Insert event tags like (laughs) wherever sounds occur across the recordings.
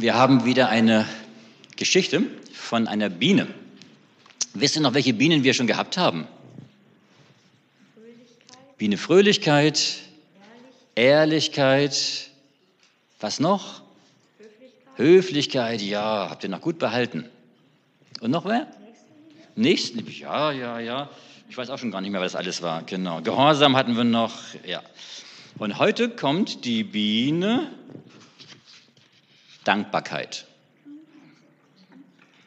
Wir haben wieder eine Geschichte von einer Biene. Wisst ihr noch, welche Bienen wir schon gehabt haben? Fröhlichkeit, Biene Fröhlichkeit, Ehrlich, Ehrlichkeit, was noch? Höflichkeit, Höflichkeit, ja, habt ihr noch gut behalten. Und noch wer? Nächstenliebe, Nächsten, ja, ja, ja. Ich weiß auch schon gar nicht mehr, was das alles war. Genau. Gehorsam hatten wir noch, ja. Und heute kommt die Biene Dankbarkeit.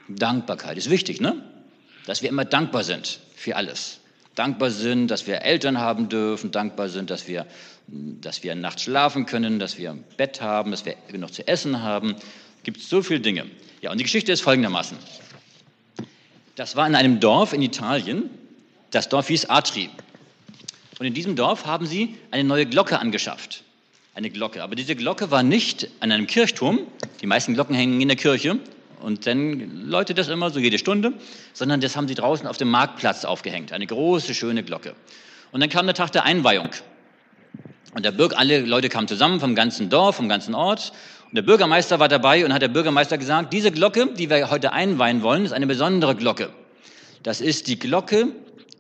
Dankbarkeit ist wichtig, ne? Dass wir immer dankbar sind für alles. Dankbar sind, dass wir Eltern haben dürfen, dankbar sind, dass wir, dass wir nachts schlafen können, dass wir ein Bett haben, dass wir genug zu essen haben. Gibt so viele Dinge. Ja, und die Geschichte ist folgendermaßen. Das war in einem Dorf in Italien. Das Dorf hieß Atri. Und in diesem Dorf haben sie eine neue Glocke angeschafft. Eine Glocke. Aber diese Glocke war nicht an einem Kirchturm. Die meisten Glocken hängen in der Kirche. Und dann läutet das immer so jede Stunde. Sondern das haben sie draußen auf dem Marktplatz aufgehängt. Eine große, schöne Glocke. Und dann kam der Tag der Einweihung. Und der Bürger, alle Leute kamen zusammen vom ganzen Dorf, vom ganzen Ort. Und der Bürgermeister war dabei und hat der Bürgermeister gesagt, diese Glocke, die wir heute einweihen wollen, ist eine besondere Glocke. Das ist die Glocke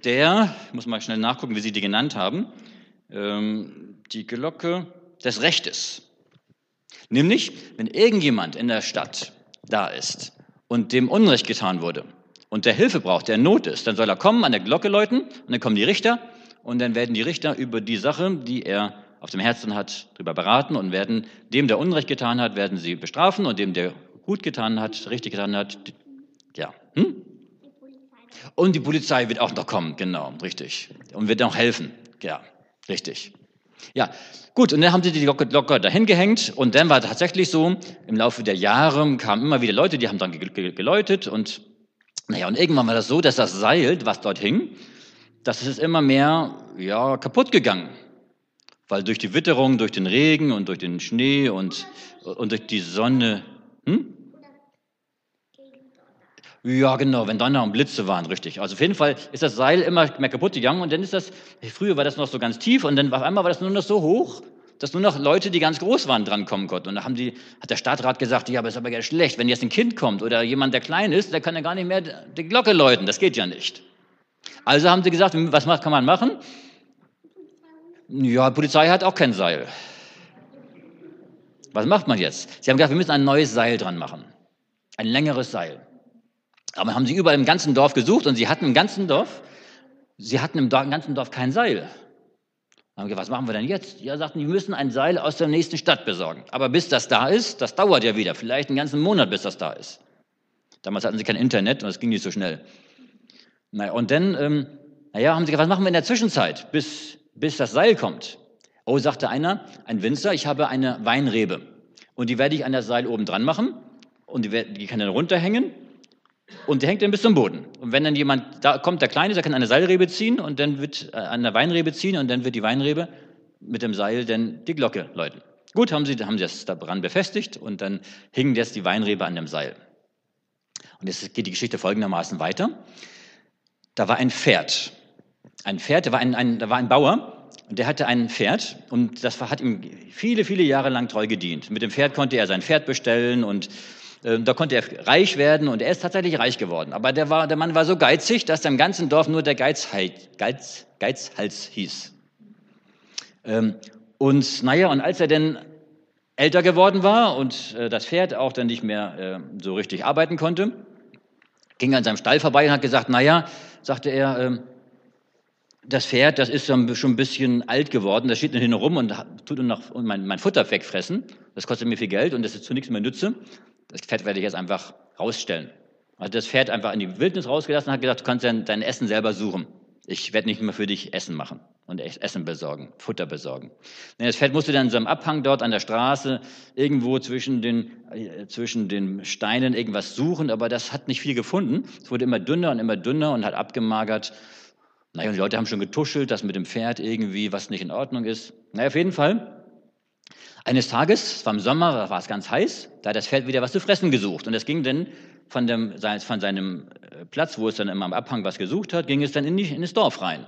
der, ich muss mal schnell nachgucken, wie Sie die genannt haben, ähm, die Glocke des Rechtes. Nämlich, wenn irgendjemand in der Stadt da ist und dem Unrecht getan wurde und der Hilfe braucht, der in Not ist, dann soll er kommen, an der Glocke läuten und dann kommen die Richter und dann werden die Richter über die Sache, die er auf dem Herzen hat, darüber beraten und werden dem, der Unrecht getan hat, werden sie bestrafen und dem, der gut getan hat, richtig getan hat, ja. Hm? Und die Polizei wird auch noch kommen, genau, richtig. Und wird noch helfen, ja, richtig. Ja, gut, und dann haben sie die Glocke, Glocke dahin gehängt und dann war tatsächlich so, im Laufe der Jahre kamen immer wieder Leute, die haben dann geläutet und naja, und irgendwann war das so, dass das Seil, was dort hing, das ist immer mehr, ja, kaputt gegangen. Weil durch die Witterung, durch den Regen und durch den Schnee und, und durch die Sonne, hm? Ja, genau, wenn Donner und Blitze waren, richtig. Also auf jeden Fall ist das Seil immer mehr kaputt gegangen und dann ist das, früher war das noch so ganz tief und dann auf einmal war das nur noch so hoch, dass nur noch Leute, die ganz groß waren, drankommen konnten. Und da haben die, hat der Stadtrat gesagt, ja, aber ist aber ja schlecht, wenn jetzt ein Kind kommt oder jemand, der klein ist, der kann ja gar nicht mehr die Glocke läuten, das geht ja nicht. Also haben sie gesagt, was kann man machen? Ja, Polizei hat auch kein Seil. Was macht man jetzt? Sie haben gesagt, wir müssen ein neues Seil dran machen. Ein längeres Seil. Aber haben sie überall im ganzen Dorf gesucht und sie hatten im ganzen Dorf, sie hatten im ganzen Dorf kein Seil. Haben gesagt, was machen wir denn jetzt? Ja, sagten, die müssen ein Seil aus der nächsten Stadt besorgen. Aber bis das da ist, das dauert ja wieder. Vielleicht einen ganzen Monat, bis das da ist. Damals hatten sie kein Internet und es ging nicht so schnell. Naja, und dann, ähm, naja, haben sie gesagt, was machen wir in der Zwischenzeit, bis, bis das Seil kommt? Oh, sagte einer, ein Winzer, ich habe eine Weinrebe. Und die werde ich an das Seil oben dran machen. Und die, die kann dann runterhängen. Und die hängt dann bis zum Boden. Und wenn dann jemand, da kommt der Kleine, der kann eine Seilrebe ziehen und dann wird äh, an der Weinrebe ziehen und dann wird die Weinrebe mit dem Seil dann die Glocke läuten. Gut, haben sie, haben sie das daran befestigt und dann hing jetzt die Weinrebe an dem Seil. Und jetzt geht die Geschichte folgendermaßen weiter. Da war ein Pferd. Ein Pferd, da war ein, ein, da war ein Bauer und der hatte ein Pferd und das hat ihm viele, viele Jahre lang treu gedient. Mit dem Pferd konnte er sein Pferd bestellen und äh, da konnte er reich werden und er ist tatsächlich reich geworden. Aber der, war, der Mann war so geizig, dass im ganzen Dorf nur der Geizhals, Geiz, Geizhals hieß. Ähm, und naja, und als er denn älter geworden war und äh, das Pferd auch dann nicht mehr äh, so richtig arbeiten konnte, ging er an seinem Stall vorbei und hat gesagt, naja, sagte er, ähm, das Pferd, das ist schon ein bisschen alt geworden, das steht hinten rum und tut noch mein, mein Futter wegfressen. Das kostet mir viel Geld und das ist zu nichts mehr nütze. Das Pferd werde ich jetzt einfach rausstellen. Also das Pferd einfach in die Wildnis rausgelassen und hat gesagt, du kannst dein, dein Essen selber suchen. Ich werde nicht mehr für dich Essen machen und Essen besorgen, Futter besorgen. Das Pferd musste dann in so einem Abhang dort an der Straße irgendwo zwischen den, äh, zwischen den Steinen irgendwas suchen, aber das hat nicht viel gefunden. Es wurde immer dünner und immer dünner und hat abgemagert. Naja, und die Leute haben schon getuschelt, dass mit dem Pferd irgendwie was nicht in Ordnung ist. Naja, auf jeden Fall. Eines Tages, es war im Sommer, war es ganz heiß, da hat das Pferd wieder was zu fressen gesucht. Und es ging dann von, dem, von seinem äh, Platz, wo es dann immer am Abhang was gesucht hat, ging es dann in, die, in das Dorf rein.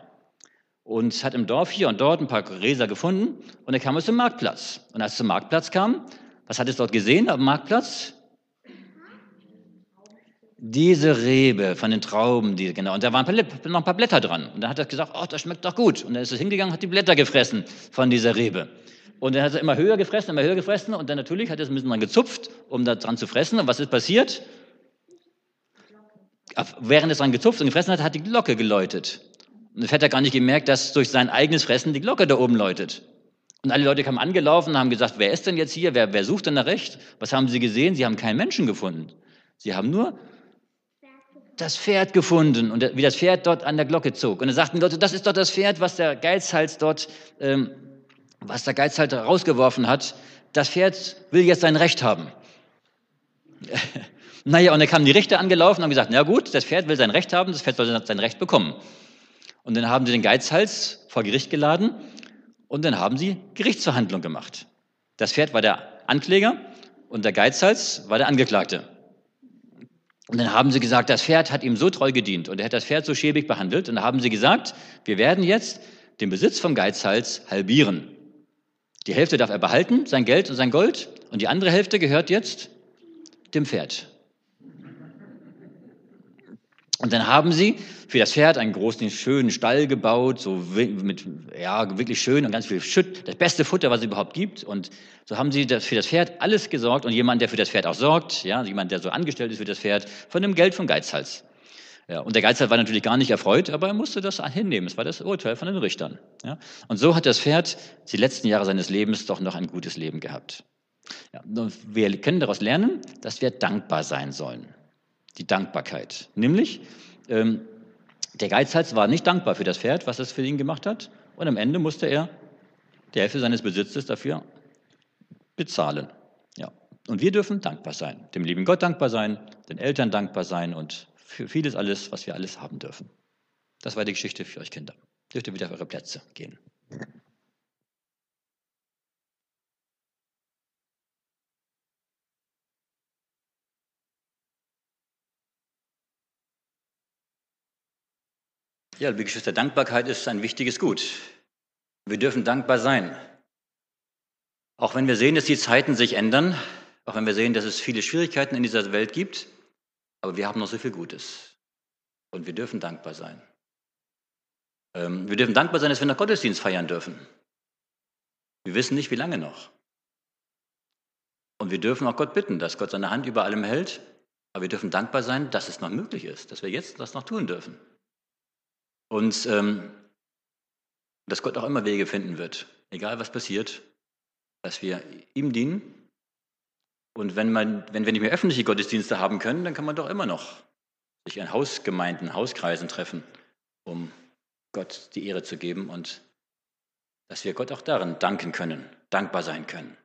Und es hat im Dorf hier und dort ein paar Gräser gefunden und dann kam es zum Marktplatz. Und als es zum Marktplatz kam, Was hat es dort gesehen am Marktplatz? Diese Rebe von den Trauben, die, genau, und da waren noch ein paar Blätter dran. Und dann hat er gesagt, oh, das schmeckt doch gut. Und dann ist er hingegangen hat die Blätter gefressen von dieser Rebe. Und dann hat er immer höher gefressen, immer höher gefressen. Und dann natürlich hat er es ein bisschen dran gezupft, um da dran zu fressen. Und was ist passiert? Während es dran gezupft und gefressen hat, hat die Glocke geläutet. Und das hat er gar nicht gemerkt, dass durch sein eigenes Fressen die Glocke da oben läutet. Und alle Leute kamen angelaufen und haben gesagt, wer ist denn jetzt hier? Wer, wer sucht denn nach recht? Was haben sie gesehen? Sie haben keinen Menschen gefunden. Sie haben nur das Pferd gefunden und wie das Pferd dort an der Glocke zog. Und dann sagten die Leute, das ist doch das Pferd, was der Geizhals dort, ähm, was der Geizhals rausgeworfen hat. Das Pferd will jetzt sein Recht haben. (laughs) naja, und dann kamen die Richter angelaufen und haben gesagt, na gut, das Pferd will sein Recht haben, das Pferd soll sein Recht bekommen. Und dann haben sie den Geizhals vor Gericht geladen und dann haben sie Gerichtsverhandlung gemacht. Das Pferd war der Ankläger und der Geizhals war der Angeklagte. Und dann haben sie gesagt, das Pferd hat ihm so treu gedient und er hat das Pferd so schäbig behandelt. Und dann haben sie gesagt, wir werden jetzt den Besitz vom Geizhals halbieren. Die Hälfte darf er behalten, sein Geld und sein Gold, und die andere Hälfte gehört jetzt dem Pferd. Und dann haben sie für das Pferd einen großen, schönen Stall gebaut, so mit, ja, wirklich schön und ganz viel Schütt, das beste Futter, was es überhaupt gibt. Und so haben sie das, für das Pferd alles gesorgt und jemand, der für das Pferd auch sorgt, ja, jemand, der so angestellt ist für das Pferd, von dem Geld vom Geizhals. Ja, und der Geizhals war natürlich gar nicht erfreut, aber er musste das hinnehmen. Es war das Urteil von den Richtern. Ja. Und so hat das Pferd die letzten Jahre seines Lebens doch noch ein gutes Leben gehabt. Ja, wir können daraus lernen, dass wir dankbar sein sollen die Dankbarkeit. Nämlich, ähm, der Geizhals war nicht dankbar für das Pferd, was es für ihn gemacht hat, und am Ende musste er die Hälfte seines Besitzes dafür bezahlen. Ja. Und wir dürfen dankbar sein, dem lieben Gott dankbar sein, den Eltern dankbar sein und für vieles alles, was wir alles haben dürfen. Das war die Geschichte für euch Kinder. Dürft ihr wieder auf eure Plätze gehen. Ja, liebe Geschwister, Dankbarkeit ist ein wichtiges Gut. Wir dürfen dankbar sein. Auch wenn wir sehen, dass die Zeiten sich ändern, auch wenn wir sehen, dass es viele Schwierigkeiten in dieser Welt gibt, aber wir haben noch so viel Gutes. Und wir dürfen dankbar sein. Ähm, wir dürfen dankbar sein, dass wir noch Gottesdienst feiern dürfen. Wir wissen nicht, wie lange noch. Und wir dürfen auch Gott bitten, dass Gott seine Hand über allem hält. Aber wir dürfen dankbar sein, dass es noch möglich ist, dass wir jetzt das noch tun dürfen. Und ähm, dass Gott auch immer Wege finden wird, egal was passiert, dass wir ihm dienen. Und wenn, man, wenn wir nicht mehr öffentliche Gottesdienste haben können, dann kann man doch immer noch sich in Hausgemeinden, Hauskreisen treffen, um Gott die Ehre zu geben und dass wir Gott auch darin danken können, dankbar sein können.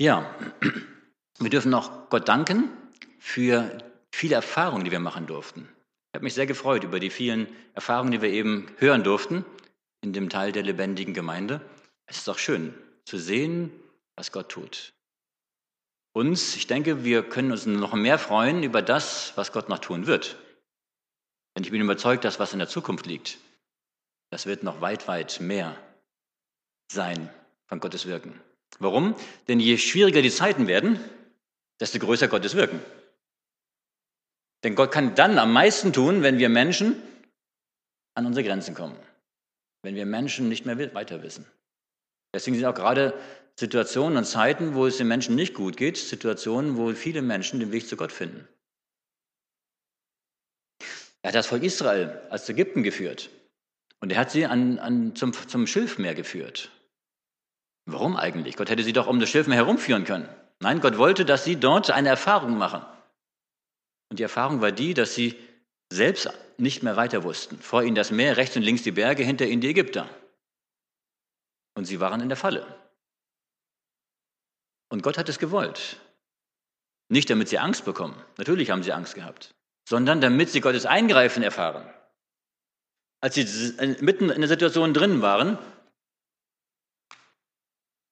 Ja, (clears throat) wir dürfen auch Gott danken für viele Erfahrungen, die wir machen durften. Ich habe mich sehr gefreut über die vielen Erfahrungen, die wir eben hören durften in dem Teil der lebendigen Gemeinde. Es ist auch schön zu sehen, was Gott tut. Uns, ich denke, wir können uns noch mehr freuen über das, was Gott noch tun wird. Denn ich bin überzeugt, dass was in der Zukunft liegt, das wird noch weit, weit mehr sein von Gottes Wirken. Warum? Denn je schwieriger die Zeiten werden, desto größer Gottes Wirken. Denn Gott kann dann am meisten tun, wenn wir Menschen an unsere Grenzen kommen. Wenn wir Menschen nicht mehr weiter wissen. Deswegen sind auch gerade Situationen und Zeiten, wo es den Menschen nicht gut geht, Situationen, wo viele Menschen den Weg zu Gott finden. Er hat das Volk Israel als Ägypten geführt. Und er hat sie an, an, zum, zum Schilfmeer geführt. Warum eigentlich? Gott hätte sie doch um das Schilfmeer herumführen können. Nein, Gott wollte, dass sie dort eine Erfahrung machen. Und die Erfahrung war die, dass sie selbst nicht mehr weiter wussten. Vor ihnen das Meer, rechts und links die Berge, hinter ihnen die Ägypter. Und sie waren in der Falle. Und Gott hat es gewollt. Nicht damit sie Angst bekommen, natürlich haben sie Angst gehabt, sondern damit sie Gottes Eingreifen erfahren. Als sie mitten in der Situation drin waren,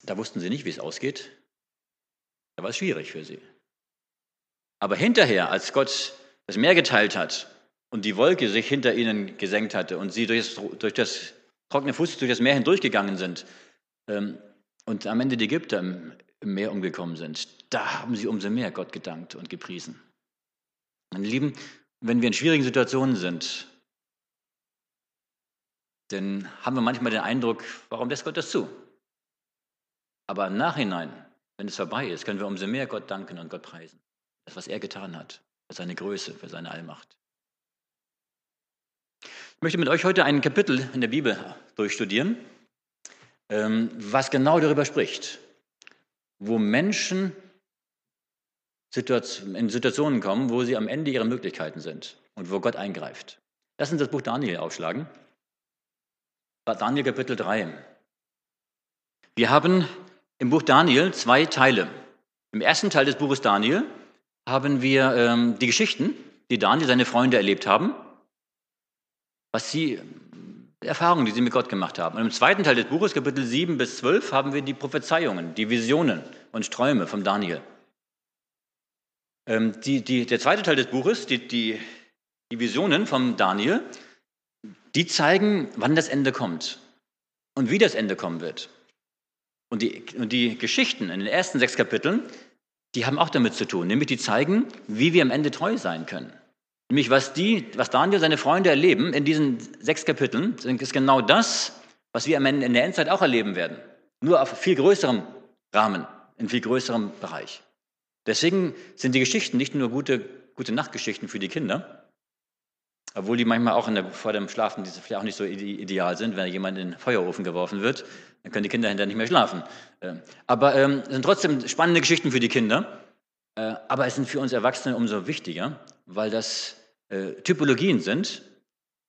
da wussten sie nicht, wie es ausgeht. Da war es schwierig für sie. Aber hinterher, als Gott das Meer geteilt hat und die Wolke sich hinter ihnen gesenkt hatte und sie durch das, durch das trockene Fuß durch das Meer hindurchgegangen sind ähm, und am Ende die Ägypter im, im Meer umgekommen sind, da haben sie umso mehr Gott gedankt und gepriesen. Meine Lieben, wenn wir in schwierigen Situationen sind, dann haben wir manchmal den Eindruck, warum lässt Gott das zu? Aber im Nachhinein, wenn es vorbei ist, können wir umso mehr Gott danken und Gott preisen. Das, was er getan hat, für seine Größe, für seine Allmacht. Ich möchte mit euch heute ein Kapitel in der Bibel durchstudieren, ähm, was genau darüber spricht, wo Menschen in Situationen kommen, wo sie am Ende ihrer Möglichkeiten sind und wo Gott eingreift. Lass uns das Buch Daniel aufschlagen. Daniel Kapitel 3. Wir haben im Buch Daniel zwei Teile. Im ersten Teil des Buches Daniel haben wir ähm, die Geschichten, die Daniel seine Freunde erlebt haben, was sie, Erfahrungen, die sie mit Gott gemacht haben. Und im zweiten Teil des Buches, Kapitel 7 bis 12, haben wir die Prophezeiungen, die Visionen und Träume von Daniel. Ähm, die, die, der zweite Teil des Buches, die, die, die Visionen von Daniel, die zeigen, wann das Ende kommt und wie das Ende kommen wird. Und die, und die Geschichten in den ersten sechs Kapiteln, die haben auch damit zu tun, nämlich die zeigen, wie wir am Ende treu sein können. Nämlich was, die, was Daniel seine Freunde erleben in diesen sechs Kapiteln, ist genau das, was wir am Ende in der Endzeit auch erleben werden. Nur auf viel größerem Rahmen, in viel größerem Bereich. Deswegen sind die Geschichten nicht nur gute, gute Nachtgeschichten für die Kinder, obwohl die manchmal auch der, vor dem Schlafen vielleicht auch nicht so ideal sind, wenn jemand in den Feuerofen geworfen wird, dann können die Kinder hinterher nicht mehr schlafen. Ähm, aber ähm, sind trotzdem spannende Geschichten für die Kinder, äh, aber es sind für uns Erwachsene umso wichtiger, weil das äh, Typologien sind,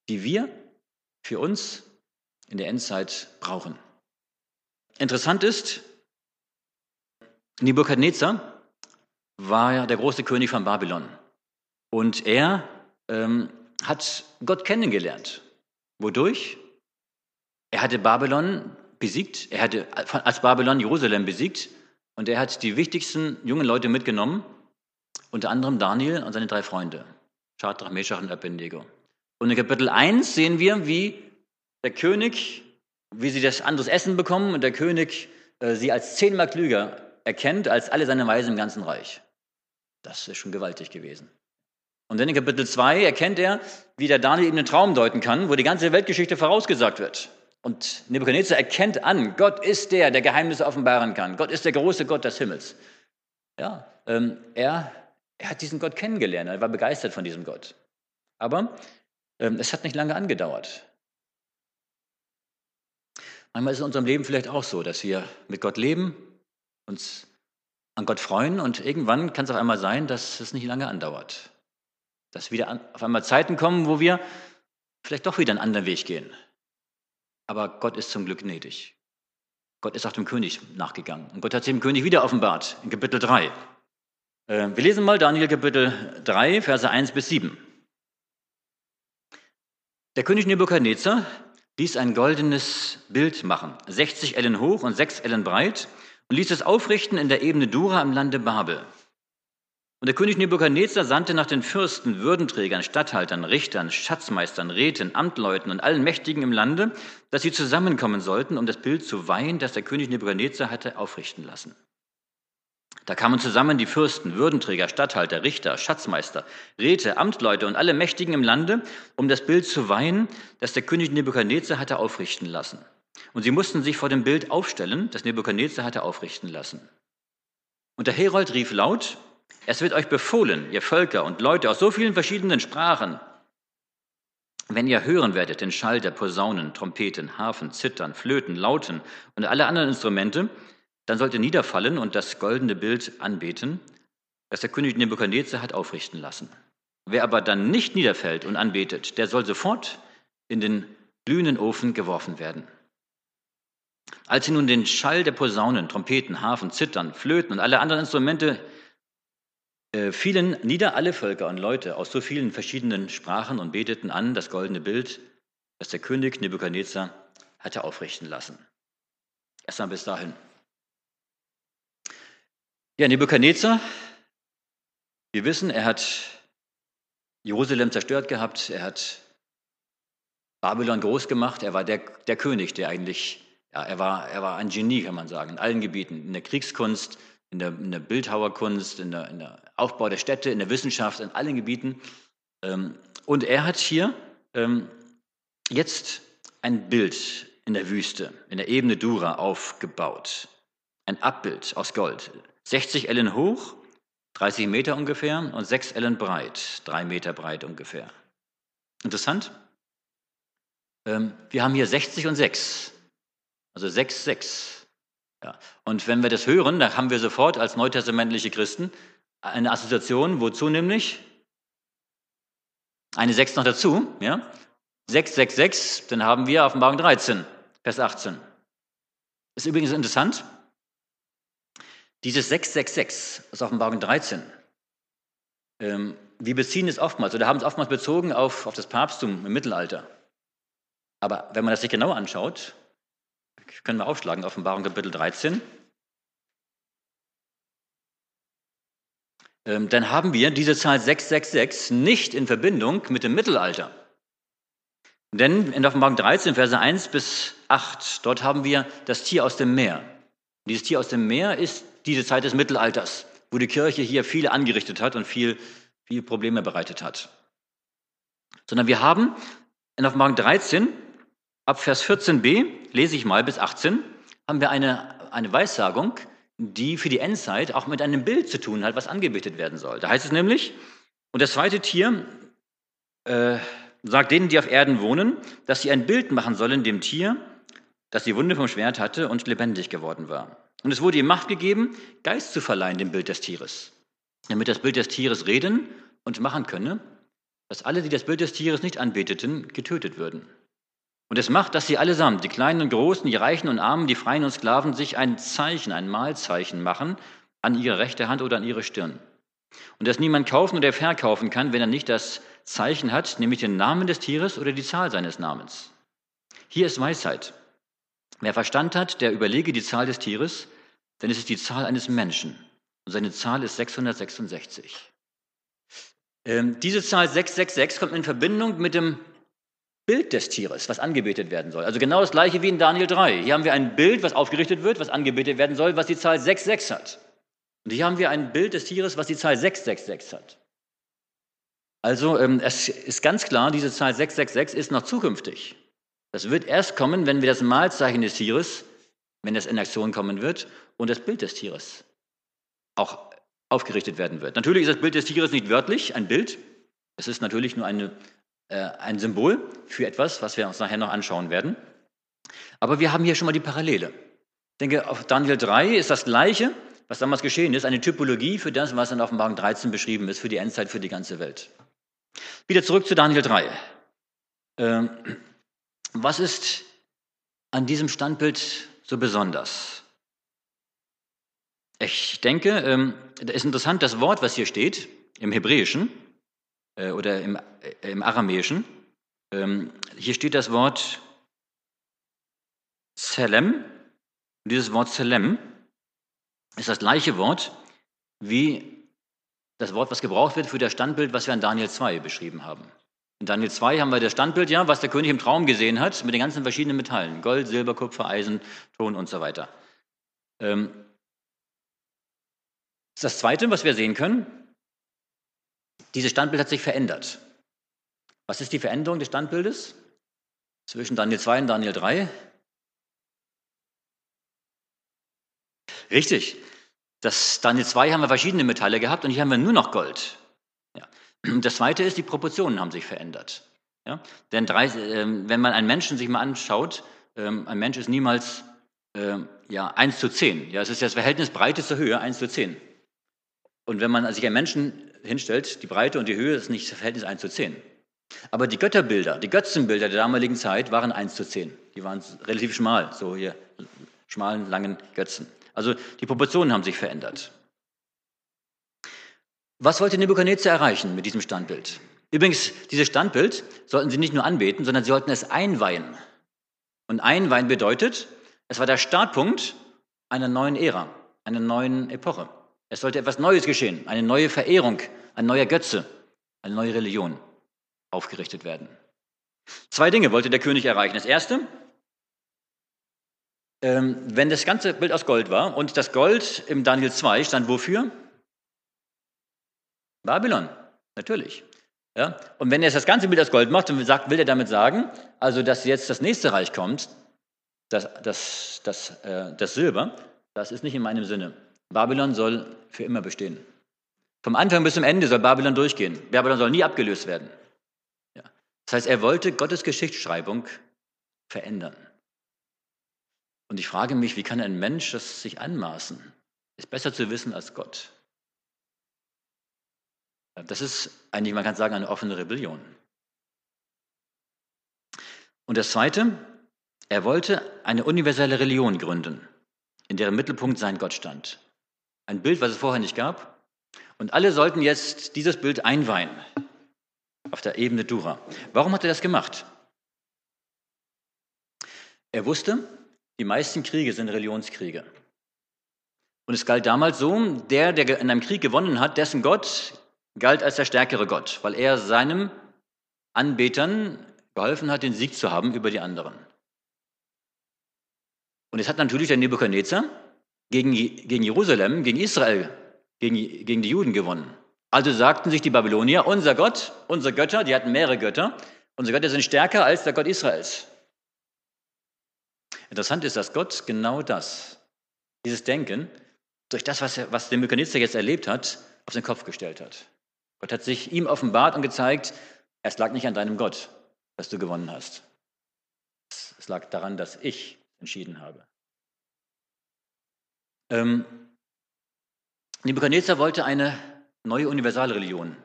die wir für uns in der Endzeit brauchen. Interessant ist, Nebuchadnezzar war ja der große König von Babylon. Und er ähm, hat Gott kennengelernt. Wodurch? Er hatte Babylon besiegt, er hatte als Babylon Jerusalem besiegt und er hat die wichtigsten jungen Leute mitgenommen, unter anderem Daniel und seine drei Freunde, Schadrach, Meshach und Abednego. Und in Kapitel 1 sehen wir, wie der König, wie sie das anderes Essen bekommen und der König äh, sie als zehnmal klüger erkennt als alle seine Weisen im ganzen Reich. Das ist schon gewaltig gewesen. Und dann in Kapitel 2 erkennt er, wie der Daniel eben einen Traum deuten kann, wo die ganze Weltgeschichte vorausgesagt wird. Und Nebuchadnezzar erkennt an, Gott ist der, der Geheimnisse offenbaren kann. Gott ist der große Gott des Himmels. Ja, ähm, er, er hat diesen Gott kennengelernt, er war begeistert von diesem Gott. Aber ähm, es hat nicht lange angedauert. Manchmal ist es in unserem Leben vielleicht auch so, dass wir mit Gott leben, uns an Gott freuen und irgendwann kann es auf einmal sein, dass es nicht lange andauert. Dass wieder auf einmal Zeiten kommen, wo wir vielleicht doch wieder einen anderen Weg gehen. Aber Gott ist zum Glück gnädig. Gott ist auch dem König nachgegangen. Und Gott hat sich dem König wieder offenbart, in Kapitel 3. Äh, wir lesen mal Daniel Kapitel 3, Verse 1 bis 7. Der König Nebukadnezar ließ ein goldenes Bild machen, 60 Ellen hoch und 6 Ellen breit, und ließ es aufrichten in der Ebene Dura im Lande Babel. Und der König Nebukadnezar sandte nach den Fürsten, Würdenträgern, Statthaltern, Richtern, Schatzmeistern, Räten, Amtleuten und allen Mächtigen im Lande, dass sie zusammenkommen sollten, um das Bild zu weihen, das der König Nebukadnezar hatte aufrichten lassen. Da kamen zusammen die Fürsten, Würdenträger, Statthalter, Richter, Schatzmeister, Räte, Amtleute und alle Mächtigen im Lande, um das Bild zu weihen, das der König Nebukadnezar hatte aufrichten lassen. Und sie mussten sich vor dem Bild aufstellen, das Nebukadnezar hatte aufrichten lassen. Und der Herold rief laut, es wird euch befohlen, ihr Völker und Leute aus so vielen verschiedenen Sprachen, wenn ihr hören werdet den Schall der Posaunen, Trompeten, Harfen, Zittern, Flöten, Lauten und alle anderen Instrumente, dann sollt ihr niederfallen und das goldene Bild anbeten, das der König Nebukadnezar hat aufrichten lassen. Wer aber dann nicht niederfällt und anbetet, der soll sofort in den glühenden Ofen geworfen werden. Als sie nun den Schall der Posaunen, Trompeten, Hafen, Zittern, Flöten und alle anderen Instrumente äh, fielen nieder alle Völker und Leute aus so vielen verschiedenen Sprachen und beteten an das goldene Bild, das der König Nebukadnezar hatte aufrichten lassen. Erstmal bis dahin. Ja, Nebukadnezar, wir wissen, er hat Jerusalem zerstört gehabt, er hat Babylon groß gemacht, er war der, der König, der eigentlich Ja, er, war, er war ein Genie, kann man sagen, in allen Gebieten, in der Kriegskunst, in der, in der Bildhauerkunst, in der, in der, Aufbau der Städte, in der Wissenschaft, in allen Gebieten. Ähm, und er hat hier ähm, jetzt ein Bild in der Wüste, in der Ebene Dura aufgebaut. Ein Abbild aus Gold. 60 Ellen hoch, 30 Meter ungefähr und 6 Ellen breit, 3 Meter breit ungefähr. Interessant. Ähm, wir haben hier 60 und 6, also 6, 6. Ja. Und wenn wir das hören, dann haben wir sofort als neutestamentliche Christen eine Assoziation, wozu nämlich? Eine 6 noch dazu, ja? 6, 6, 6, dann haben wir Offenbarung 13, Vers 18. Ist übrigens interessant, dieses 666 aus Offenbarung 13, ähm, wir beziehen es oftmals oder haben es oftmals bezogen auf, auf das Papsttum im Mittelalter. Aber wenn man das sich genau anschaut, können wir aufschlagen, Offenbarung Kapitel 13, ähm, dann haben wir diese Zahl 666 nicht in Verbindung mit dem Mittelalter. Denn in Offenbarung 13, Verse 1 bis 8, dort haben wir das Tier aus dem Meer. Dieses Tier aus dem Meer ist diese Zeit des Mittelalters, wo die Kirche hier viel angerichtet hat und viel, viel Probleme bereitet hat. Sondern wir haben in Offenbarung 13, ab Vers 14b, lese ich mal bis 18, haben wir eine, eine Weissagung, die für die Endzeit auch mit einem Bild zu tun hat, was angebetet werden soll. Da heißt es nämlich, und das zweite Tier äh, sagt denen, die auf Erden wohnen, dass sie ein Bild machen sollen dem Tier, das die Wunde vom Schwert hatte und lebendig geworden war. Und es wurde ihm Macht gegeben, Geist zu verleihen dem Bild des Tieres, damit das Bild des Tieres reden und machen könne, dass alle, die das Bild des Tieres nicht anbeteten, getötet würden. Und es macht, dass sie allesamt, die Kleinen und Großen, die Reichen und Armen, die Freien und Sklaven, sich ein Zeichen, ein Mahlzeichen machen an ihre rechte Hand oder an ihre Stirn. Und dass niemand kaufen oder verkaufen kann, wenn er nicht das Zeichen hat, nämlich den Namen des Tieres oder die Zahl seines Namens. Hier ist Weisheit. Wer Verstand hat, der überlege die Zahl des Tieres, denn es ist die Zahl eines Menschen und seine Zahl ist 666. Ähm, diese Zahl 666 kommt in Verbindung mit dem Bild des Tieres, was angebetet werden soll. Also genau das gleiche wie in Daniel 3. Hier haben wir ein Bild, was aufgerichtet wird, was angebetet werden soll, was die Zahl 66 hat. Und hier haben wir ein Bild des Tieres, was die Zahl 666 hat. Also ähm, es ist ganz klar, diese Zahl 666 ist noch zukünftig. Das wird erst kommen, wenn wir das Mahlzeichen des Tieres, wenn das in Aktion kommen wird, und das Bild des Tieres auch aufgerichtet werden wird. Natürlich ist das Bild des Tieres nicht wörtlich ein Bild. Es ist natürlich nur eine, äh, ein Symbol für etwas, was wir uns nachher noch anschauen werden. Aber wir haben hier schon mal die Parallele. Ich denke, auf Daniel 3 ist das Gleiche, was damals geschehen ist, eine Typologie für das, was in Offenbarung 13 beschrieben ist, für die Endzeit, für die ganze Welt. Wieder zurück zu Daniel 3. Ähm, was ist an diesem Standbild so besonders? Ich denke, ähm, es ist interessant, das Wort, was hier steht, im Hebräischen äh, oder im, äh, im Aramäischen, ähm, hier steht das Wort Zelem. Und dieses Wort Zelem ist das gleiche Wort wie das Wort, was gebraucht wird für das Standbild, was wir in Daniel 2 beschrieben haben. In Daniel 2 haben wir das Standbild, ja, was der König im Traum gesehen hat, mit den ganzen verschiedenen Metallen: Gold, Silber, Kupfer, Eisen, Ton und so weiter. Ähm, das Zweite, was wir sehen können, dieses Standbild hat sich verändert. Was ist die Veränderung des Standbildes zwischen Daniel 2 und Daniel 3? Richtig. Das Daniel 2 haben wir verschiedene Metalle gehabt und hier haben wir nur noch Gold. Das zweite ist, die Proportionen haben sich verändert. Ja? Denn drei, äh, wenn man einen Menschen sich mal anschaut, äh, ein Mensch ist niemals äh, ja, 1 zu 10. Ja, es ist das Verhältnis Breite zur Höhe 1 zu 10. Und wenn man sich einen Menschen hinstellt, die Breite und die Höhe ist nicht das Verhältnis 1 zu 10. Aber die Götterbilder, die Götzenbilder der damaligen Zeit waren 1 zu 10. Die waren relativ schmal, so hier schmalen, langen Götzen. Also die Proportionen haben sich verändert. Was wollte Nebuchadnezzar erreichen mit diesem Standbild? Übrigens, dieses Standbild sollten sie nicht nur anbeten, sondern sie sollten es einweihen. Und einweihen bedeutet, es war der Startpunkt einer neuen Ära, einer neuen Epoche. Es sollte etwas Neues geschehen, eine neue Verehrung, ein neuer Götze, eine neue Religion aufgerichtet werden. Zwei Dinge wollte der König erreichen. Das erste, ähm, wenn das ganze Bild aus Gold war und das Gold im Daniel 2 stand wofür? Babylon, natürlich. Ja? Und wenn er das ganze Bild aus Gold macht, dann sagt, will er damit sagen, also dass jetzt das nächste Reich kommt, das, das, das, äh, das Silber, das ist nicht in meinem Sinne. Babylon soll für immer bestehen. Vom Anfang bis zum Ende soll Babylon durchgehen. Babylon soll nie abgelöst werden. Ja. Das heißt, er wollte Gottes Geschichtsschreibung verändern. Und ich frage mich, wie kann ein Mensch das sich anmaßen? Ist besser zu wissen als Gott. Das ist eigentlich, man kann sagen, eine offene Rebellion. Und das Zweite, er wollte eine universelle Religion gründen, in deren Mittelpunkt sein Gott stand. Ein Bild, was es vorher nicht gab. Und alle sollten jetzt dieses Bild einweihen auf der Ebene Dura. Warum hat er das gemacht? Er wusste, die meisten Kriege sind Religionskriege. Und es galt damals so, der, der in einem Krieg gewonnen hat, dessen Gott galt als der stärkere Gott, weil er seinem Anbetern geholfen hat, den Sieg zu haben über die anderen. Und es hat natürlich der Nebukadnezar gegen, gegen Jerusalem, gegen Israel, gegen, gegen die Juden gewonnen. Also sagten sich die Babylonier, unser Gott, unsere Götter, die hatten mehrere Götter, unsere Götter sind stärker als der Gott Israels. Interessant ist, dass Gott genau das, dieses Denken, durch das, was, er, was der Nebukadnezar jetzt erlebt hat, auf den Kopf gestellt hat. Gott hat sich ihm offenbart und gezeigt, es lag nicht an deinem Gott, dass du gewonnen hast. Es lag daran, dass ich entschieden habe. Ähm, Nebuchadnezzar wollte eine neue Universalreligion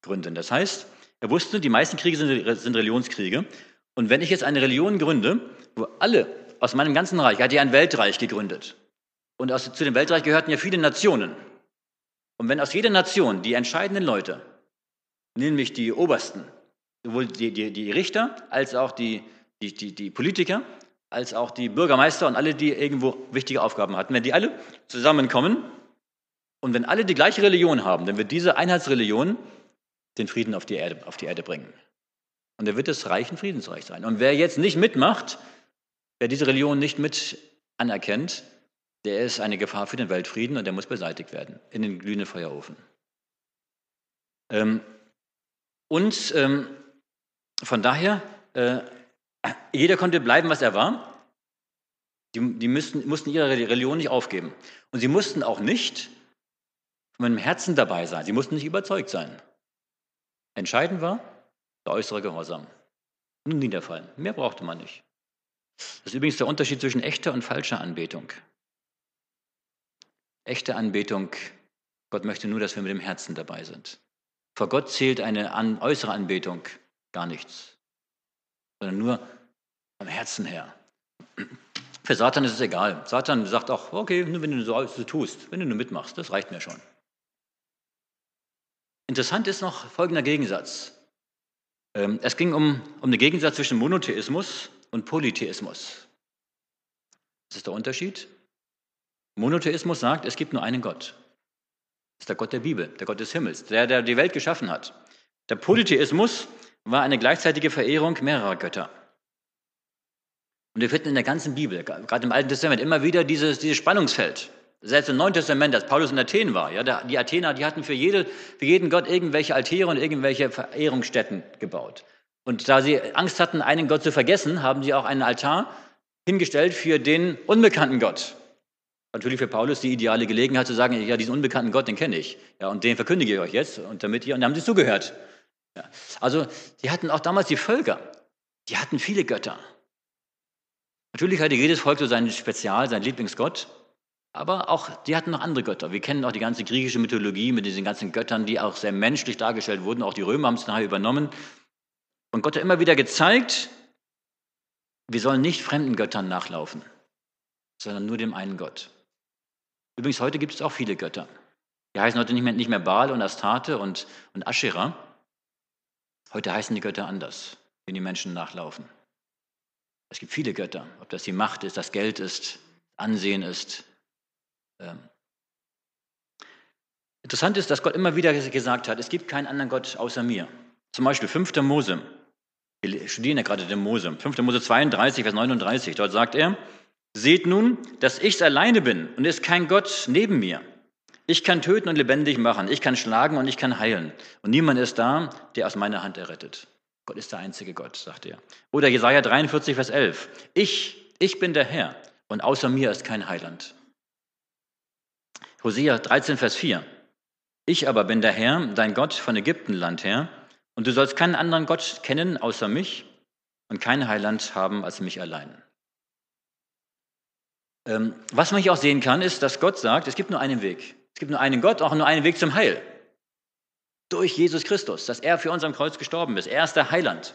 gründen. Das heißt, er wusste, die meisten Kriege sind, sind Religionskriege. Und wenn ich jetzt eine Religion gründe, wo alle aus meinem ganzen Reich, er hat ja ein Weltreich gegründet. Und aus, zu dem Weltreich gehörten ja viele Nationen. Und wenn aus jeder Nation die entscheidenden Leute, nämlich die Obersten, sowohl die, die, die Richter als auch die, die, die, die Politiker, als auch die Bürgermeister und alle, die irgendwo wichtige Aufgaben hatten, wenn die alle zusammenkommen und wenn alle die gleiche Religion haben, dann wird diese Einheitsreligion den Frieden auf die Erde, auf die Erde bringen. Und er wird das Reich ein Friedensreich sein. Und wer jetzt nicht mitmacht, wer diese Religion nicht mit anerkennt, der ist eine Gefahr für den Weltfrieden und der muss beseitigt werden in den glühenden Feuerofen. Ähm, und ähm, von daher, äh, jeder konnte bleiben, was er war. Die, die müssten, mussten ihre Religion nicht aufgeben. Und sie mussten auch nicht mit dem Herzen dabei sein. Sie mussten nicht überzeugt sein. Entscheidend war der äußere Gehorsam. Nun niederfallen. Mehr brauchte man nicht. Das ist übrigens der Unterschied zwischen echter und falscher Anbetung. Echte Anbetung, Gott möchte nur, dass wir mit dem Herzen dabei sind. Vor Gott zählt eine an, äußere Anbetung gar nichts, sondern nur vom Herzen her. Für Satan ist es egal. Satan sagt auch, okay, nur wenn du so, so tust, wenn du nur mitmachst, das reicht mir schon. Interessant ist noch folgender Gegensatz. Ähm, es ging um, um den Gegensatz zwischen Monotheismus und Polytheismus. Was ist der Unterschied? Monotheismus sagt, es gibt nur einen Gott. Das ist der Gott der Bibel, der Gott des Himmels, der, der die Welt geschaffen hat. Der Polytheismus war eine gleichzeitige Verehrung mehrerer Götter. Und wir finden in der ganzen Bibel, gerade im Alten Testament, immer wieder dieses, dieses Spannungsfeld. Selbst im Neuen Testament, als Paulus in Athen war, ja, die Athener, die hatten für, jede, für jeden Gott irgendwelche Altäre und irgendwelche Verehrungsstätten gebaut. Und da sie Angst hatten, einen Gott zu vergessen, haben sie auch einen Altar hingestellt für den unbekannten Gott natürlich für Paulus die ideale Gelegenheit zu sagen, ja, diesen unbekannten Gott, den kenne ich. Ja, und den verkündige ich euch jetzt und damit ihr, und dann haben sie zugehört. Ja. Also, die hatten auch damals die Völker, die hatten viele Götter. Natürlich hatte jedes Volk so sein Spezial, sein Lieblingsgott, aber auch die hatten noch andere Götter. Wir kennen auch die ganze griechische Mythologie mit diesen ganzen Göttern, die auch sehr menschlich dargestellt wurden. Auch die Römer haben es nachher übernommen. Und Gott hat immer wieder gezeigt, wir sollen nicht fremden Göttern nachlaufen, sondern nur dem einen Gott. Übrigens, heute gibt es auch viele Götter. Die heißen heute nicht mehr, nicht mehr Baal und Astarte und, und Aschera. Heute heißen die Götter anders, denen die Menschen nachlaufen. Es gibt viele Götter, ob das die Macht ist, das Geld ist, Ansehen ist. Ähm. Interessant ist, dass Gott immer wieder gesagt hat, es gibt keinen anderen Gott außer mir. Zum Beispiel 5. Mose. Wir studieren ja gerade den Mose. 5. Mose 32, Vers 39. Dort sagt er, Seht nun, dass ich alleine bin und ist kein Gott neben mir. Ich kann töten und lebendig machen, ich kann schlagen und ich kann heilen. Und niemand ist da, der aus meiner Hand errettet. Gott ist der einzige Gott, sagt er. Oder Jesaja 43, Vers 11. Ich, ich bin der Herr und außer mir ist kein Heiland. Hosea 13, Vers 4. Ich aber bin der Herr, dein Gott von Ägyptenland her, und du sollst keinen anderen Gott kennen außer mich und kein Heiland haben als mich allein. Ähm, was man hier auch sehen kann, ist, dass Gott sagt, es gibt nur einen Weg. Es gibt nur einen Gott, auch nur einen Weg zum Heil. Durch Jesus Christus, dass er für uns am Kreuz gestorben ist. Er ist der Heiland,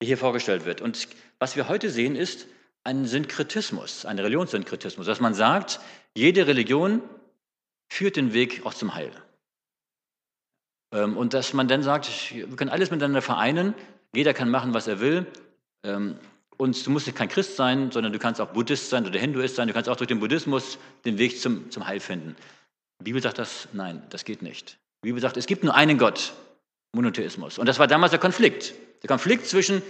der hier vorgestellt wird. Und was wir heute sehen, ist ein Synkretismus, ein Religionssynkretismus, dass man sagt, jede Religion führt den Weg auch zum Heil. Ähm, und dass man dann sagt, wir können alles miteinander vereinen, jeder kann machen, was er will. Und du musst kein Christ sein, sondern du kannst auch Buddhist sein oder Hinduist sein. Du kannst auch durch den Buddhismus den Weg zum, zum Heil finden. Die Bibel sagt das, nein, das geht nicht. Die Bibel sagt, es gibt nur einen Gott, Monotheismus. Und das war damals der Konflikt. Der Konflikt zwischen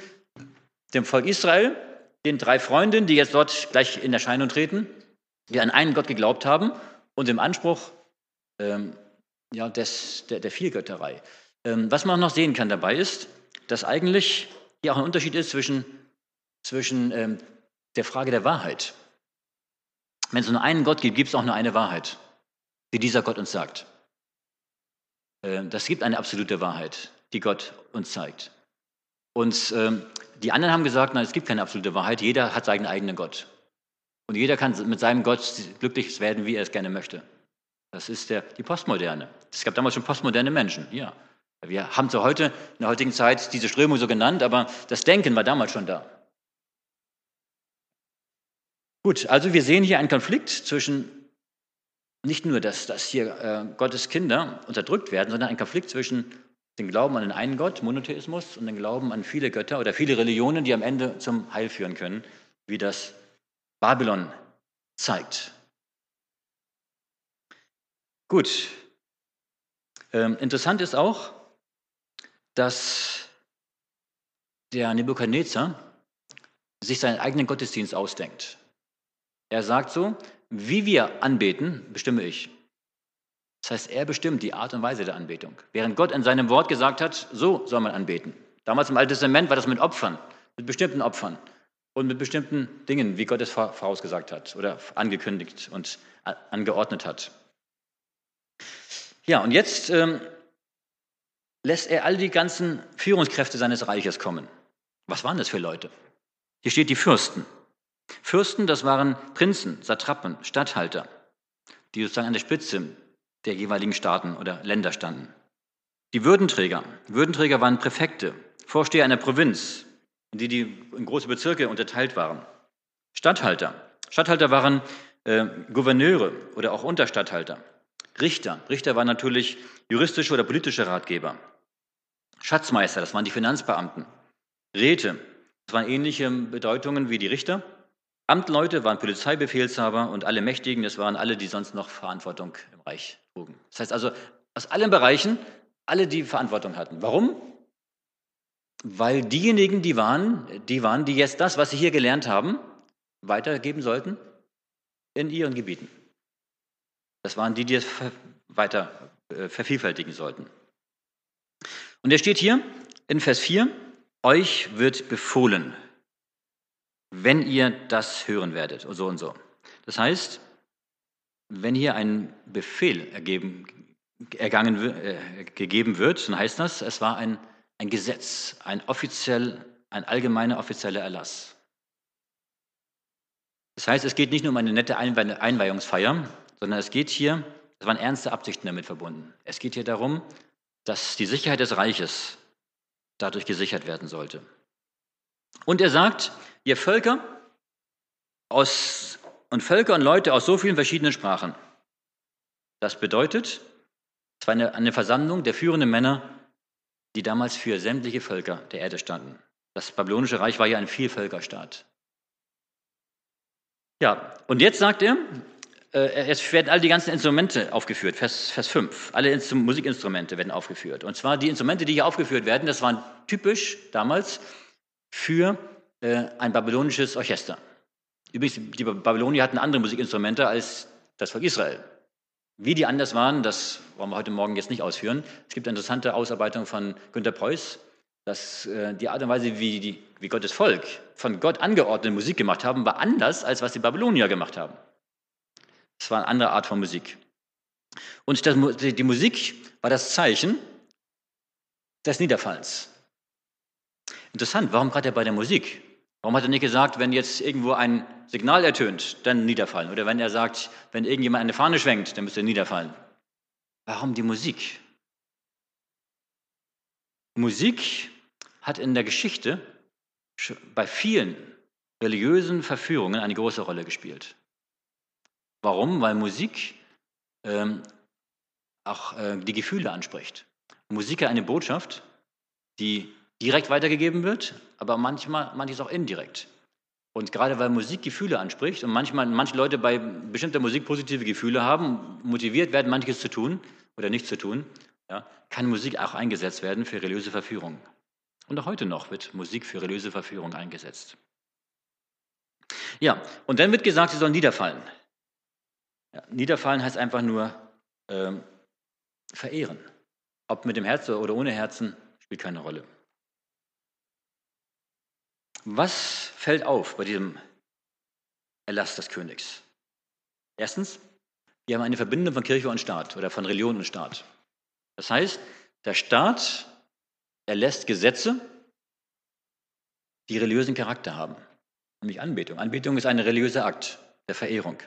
dem Volk Israel, den drei Freunden, die jetzt dort gleich in Erscheinung treten, die an einen Gott geglaubt haben, und dem Anspruch ähm, ja, des, der, der Vielgötterei. Ähm, was man noch sehen kann dabei ist, dass eigentlich hier auch ein Unterschied ist zwischen, zwischen ähm, der Frage der Wahrheit. Wenn es nur einen Gott gibt, gibt es auch nur eine Wahrheit, die dieser Gott uns sagt. Äh, das gibt eine absolute Wahrheit, die Gott uns zeigt. Und ähm, die anderen haben gesagt, nein, es gibt keine absolute Wahrheit, jeder hat seinen eigenen Gott. Und jeder kann mit seinem Gott glücklich werden, wie er es gerne möchte. Das ist der, die Postmoderne. Es gab damals schon postmoderne Menschen, ja. Wir haben zwar heute, in der heutigen Zeit, diese Strömung so genannt, aber das Denken war damals schon da. Gut, also wir sehen hier einen Konflikt zwischen nicht nur, dass, dass hier äh, Gottes Kinder unterdrückt werden, sondern ein Konflikt zwischen dem Glauben an den einen Gott, Monotheismus, und dem Glauben an viele Götter oder viele Religionen, die am Ende zum Heil führen können, wie das Babylon zeigt. Gut, ähm, interessant ist auch, dass der Nebukadnezar sich seinen eigenen Gottesdienst ausdenkt. Er sagt so, wie wir anbeten, bestimme ich. Das heißt, er bestimmt die Art und Weise der Anbetung. Während Gott in seinem Wort gesagt hat, so soll man anbeten. Damals im Alten Testament war das mit Opfern, mit bestimmten Opfern und mit bestimmten Dingen, wie Gott es vorausgesagt hat oder angekündigt und angeordnet hat. Ja, und jetzt ähm, lässt er all die ganzen Führungskräfte seines Reiches kommen. Was waren das für Leute? Hier steht die Fürsten. Fürsten, das waren Prinzen, Satrapen, Statthalter, die sozusagen an der Spitze der jeweiligen Staaten oder Länder standen. Die Würdenträger. Würdenträger waren Präfekte, Vorsteher einer Provinz, in die die in große Bezirke unterteilt waren. Statthalter. Statthalter waren äh, Gouverneure oder auch Unterstatthalter. Richter. Richter waren natürlich juristische oder politische Ratgeber. Schatzmeister, das waren die Finanzbeamten. Räte, das waren ähnliche Bedeutungen wie die Richter. Amtleute waren Polizeibefehlshaber und alle Mächtigen, das waren alle, die sonst noch Verantwortung im Reich trugen. Das heißt also, aus allen Bereichen, alle, die Verantwortung hatten. Warum? Weil diejenigen, die waren, die waren, die jetzt das, was sie hier gelernt haben, weitergeben sollten in ihren Gebieten. Das waren die, die es weiter äh, vervielfältigen sollten. Und er steht hier in Vers 4, euch wird befohlen, wenn ihr das hören werdet, und so und so. Das heißt, wenn hier ein Befehl ergeben, ergangen, äh, gegeben wird, dann heißt das, es war ein, ein Gesetz, ein, offiziell, ein allgemeiner offizieller Erlass. Das heißt, es geht nicht nur um eine nette Einweihungsfeier, sondern es geht hier, es waren ernste Absichten damit verbunden. Es geht hier darum, dass die Sicherheit des Reiches dadurch gesichert werden sollte. Und er sagt, ihr Völker aus, und Völker und Leute aus so vielen verschiedenen Sprachen. Das bedeutet, es war eine, eine Versammlung der führenden Männer, die damals für sämtliche Völker der Erde standen. Das babylonische Reich war ja ein Vielvölkerstaat. Ja, und jetzt sagt er, äh, es werden all die ganzen Instrumente aufgeführt, Vers, Vers 5. Alle Musikinstrumente werden aufgeführt. Und zwar die Instrumente, die hier aufgeführt werden, das waren typisch damals für äh, ein babylonisches Orchester. Übrigens, die Babylonier hatten andere Musikinstrumente als das Volk Israel. Wie die anders waren, das wollen wir heute Morgen jetzt nicht ausführen. Es gibt eine interessante Ausarbeitung von Günter Preuß, dass äh, die Art und Weise, wie, die, wie Gottes Volk von Gott angeordnete Musik gemacht haben, war anders, als was die Babylonier gemacht haben. Es war eine andere Art von Musik. Und das, die Musik war das Zeichen des Niederfallens. Interessant, warum gerade bei der Musik? Warum hat er nicht gesagt, wenn jetzt irgendwo ein Signal ertönt, dann niederfallen? Oder wenn er sagt, wenn irgendjemand eine Fahne schwenkt, dann müsste er niederfallen? Warum die Musik? Musik hat in der Geschichte bei vielen religiösen Verführungen eine große Rolle gespielt. Warum? Weil Musik ähm, auch äh, die Gefühle anspricht. Musik hat eine Botschaft, die direkt weitergegeben wird, aber manchmal, manches auch indirekt. Und gerade weil Musik Gefühle anspricht und manchmal manche Leute bei bestimmter Musik positive Gefühle haben, motiviert werden, manches zu tun oder nicht zu tun, ja, kann Musik auch eingesetzt werden für religiöse Verführung. Und auch heute noch wird Musik für religiöse Verführung eingesetzt. Ja, und dann wird gesagt, sie sollen niederfallen. Ja, niederfallen heißt einfach nur ähm, verehren. Ob mit dem Herzen oder ohne Herzen, spielt keine Rolle. Was fällt auf bei diesem Erlass des Königs? Erstens, wir haben eine Verbindung von Kirche und Staat oder von Religion und Staat. Das heißt, der Staat erlässt Gesetze, die religiösen Charakter haben, nämlich Anbetung. Anbetung ist ein religiöser Akt der Verehrung.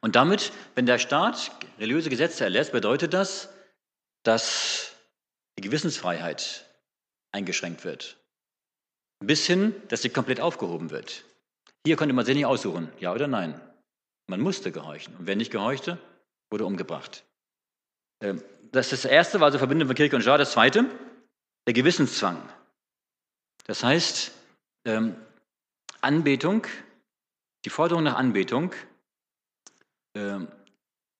Und damit, wenn der Staat religiöse Gesetze erlässt, bedeutet das, dass die Gewissensfreiheit eingeschränkt wird. Bis hin, dass sie komplett aufgehoben wird. Hier konnte man sich nicht aussuchen, ja oder nein. Man musste gehorchen. Und wer nicht gehorchte, wurde umgebracht. Ähm, das ist das Erste, war also Verbindung von Kirche und Staat. Das Zweite, der Gewissenszwang. Das heißt, ähm, Anbetung, die Forderung nach Anbetung ähm,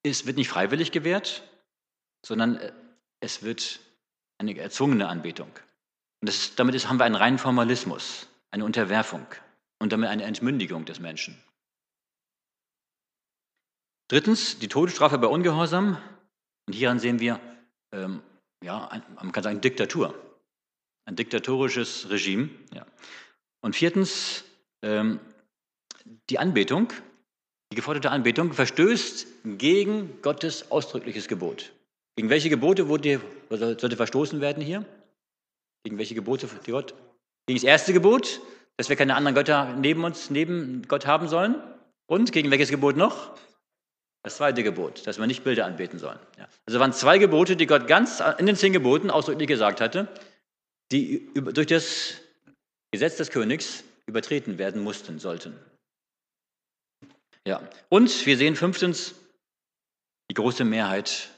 ist, wird nicht freiwillig gewährt, sondern äh, es wird eine erzwungene Anbetung. Und das, damit ist, haben wir einen reinen Formalismus, eine Unterwerfung und damit eine Entmündigung des Menschen. Drittens, die Todesstrafe bei Ungehorsam. Und hieran sehen wir, ähm, ja, ein, man kann sagen, Diktatur, ein diktatorisches Regime. Ja. Und viertens, ähm, die Anbetung, die geforderte Anbetung verstößt gegen Gottes ausdrückliches Gebot. Gegen welche Gebote wurde, sollte verstoßen werden hier? Gegen welche Gebote? Die Gott? Gegen das erste Gebot, dass wir keine anderen Götter neben uns, neben Gott haben sollen. Und gegen welches Gebot noch? Das zweite Gebot, dass wir nicht Bilder anbeten sollen. Ja. Also waren zwei Gebote, die Gott ganz in den zehn Geboten ausdrücklich gesagt hatte, die durch das Gesetz des Königs übertreten werden mussten, sollten. Ja. Und wir sehen fünftens, die große Mehrheit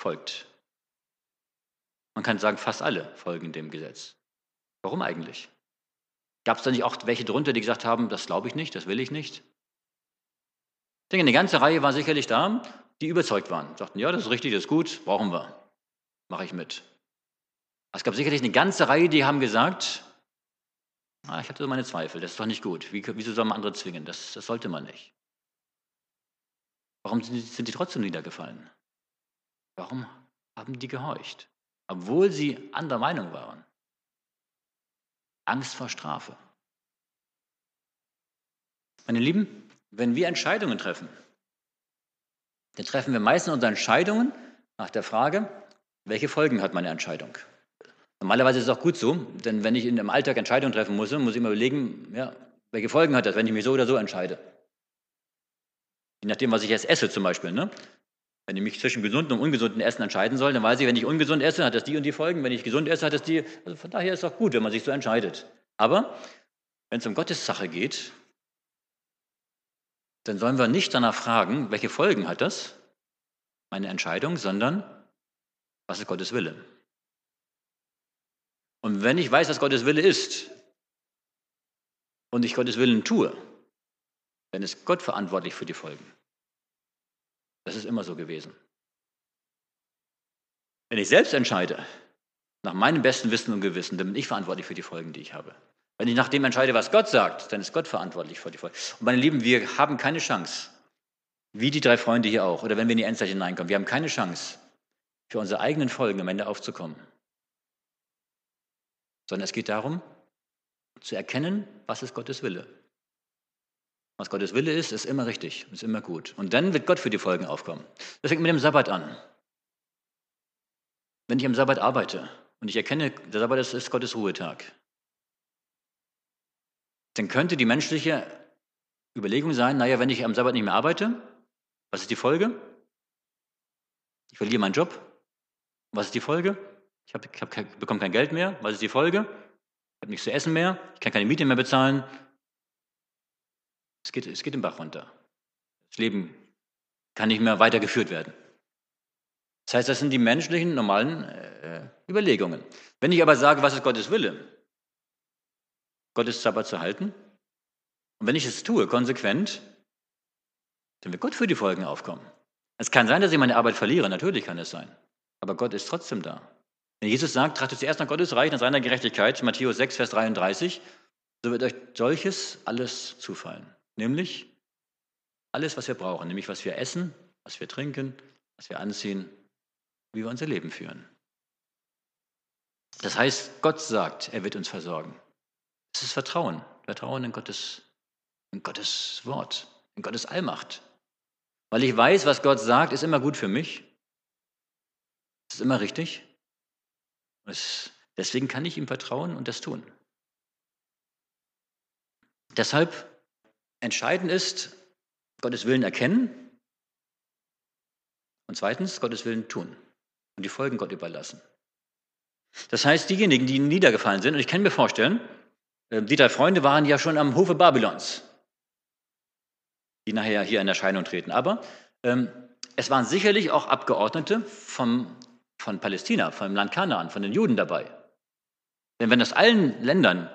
folgt. Man kann sagen, fast alle folgen dem Gesetz. Warum eigentlich? Gab es da nicht auch welche drunter, die gesagt haben, das glaube ich nicht, das will ich nicht? Ich denke, eine ganze Reihe war sicherlich da, die überzeugt waren, sagten, ja, das ist richtig, das ist gut, brauchen wir, mache ich mit. Es gab sicherlich eine ganze Reihe, die haben gesagt, ah, ich hatte so meine Zweifel, das ist doch nicht gut. Wie, wieso soll man andere zwingen? Das, das sollte man nicht. Warum sind die, sind die trotzdem niedergefallen? Warum haben die gehorcht, obwohl sie anderer Meinung waren? Angst vor Strafe. Meine Lieben, wenn wir Entscheidungen treffen, dann treffen wir meistens unsere Entscheidungen nach der Frage, welche Folgen hat meine Entscheidung? Normalerweise ist es auch gut so, denn wenn ich in dem Alltag Entscheidungen treffen muss, muss ich immer überlegen, ja, welche Folgen hat das, wenn ich mich so oder so entscheide. Je nachdem, was ich jetzt esse zum Beispiel. Ne? Wenn ich mich zwischen gesundem und ungesundem Essen entscheiden soll, dann weiß ich, wenn ich ungesund esse, hat das die und die Folgen. Wenn ich gesund esse, hat das die. Also von daher ist es auch gut, wenn man sich so entscheidet. Aber wenn es um Gottes Sache geht, dann sollen wir nicht danach fragen, welche Folgen hat das, meine Entscheidung, sondern was ist Gottes Wille? Und wenn ich weiß, was Gottes Wille ist und ich Gottes Willen tue, dann ist Gott verantwortlich für die Folgen. Das ist immer so gewesen. Wenn ich selbst entscheide, nach meinem besten Wissen und Gewissen, dann bin ich verantwortlich für die Folgen, die ich habe. Wenn ich nach dem entscheide, was Gott sagt, dann ist Gott verantwortlich für die Folgen. Und meine Lieben, wir haben keine Chance, wie die drei Freunde hier auch, oder wenn wir in die Endzeit hineinkommen, wir haben keine Chance, für unsere eigenen Folgen am Ende aufzukommen. Sondern es geht darum, zu erkennen, was ist Gottes Wille. Was Gottes Wille ist, ist immer richtig, ist immer gut. Und dann wird Gott für die Folgen aufkommen. Das fängt mit dem Sabbat an. Wenn ich am Sabbat arbeite und ich erkenne, der Sabbat ist Gottes Ruhetag, dann könnte die menschliche Überlegung sein, naja, wenn ich am Sabbat nicht mehr arbeite, was ist die Folge? Ich verliere meinen Job. Was ist die Folge? Ich, hab, ich hab, bekomme kein Geld mehr. Was ist die Folge? Ich habe nichts zu essen mehr. Ich kann keine Miete mehr bezahlen. Es geht, es geht den Bach runter. Das Leben kann nicht mehr weitergeführt werden. Das heißt, das sind die menschlichen, normalen äh, Überlegungen. Wenn ich aber sage, was ist Gottes Wille? Gottes Sabbat zu halten. Und wenn ich es tue, konsequent, dann wird Gott für die Folgen aufkommen. Es kann sein, dass ich meine Arbeit verliere, natürlich kann es sein. Aber Gott ist trotzdem da. Wenn Jesus sagt, trachtet zuerst nach Gottes Reich, nach seiner Gerechtigkeit, Matthäus 6, Vers 33, so wird euch solches alles zufallen. Nämlich alles, was wir brauchen, nämlich was wir essen, was wir trinken, was wir anziehen, wie wir unser Leben führen. Das heißt, Gott sagt, er wird uns versorgen. Es ist Vertrauen, Vertrauen in Gottes, in Gottes Wort, in Gottes Allmacht. Weil ich weiß, was Gott sagt, ist immer gut für mich. Es ist immer richtig. Es, deswegen kann ich ihm vertrauen und das tun. Deshalb entscheidend ist, Gottes Willen erkennen und zweitens Gottes Willen tun und die Folgen Gott überlassen. Das heißt, diejenigen, die niedergefallen sind, und ich kann mir vorstellen, äh, die drei Freunde waren ja schon am Hofe Babylons, die nachher hier in Erscheinung treten. Aber ähm, es waren sicherlich auch Abgeordnete vom, von Palästina, vom Land Kanaan, von den Juden dabei. Denn wenn aus allen Ländern,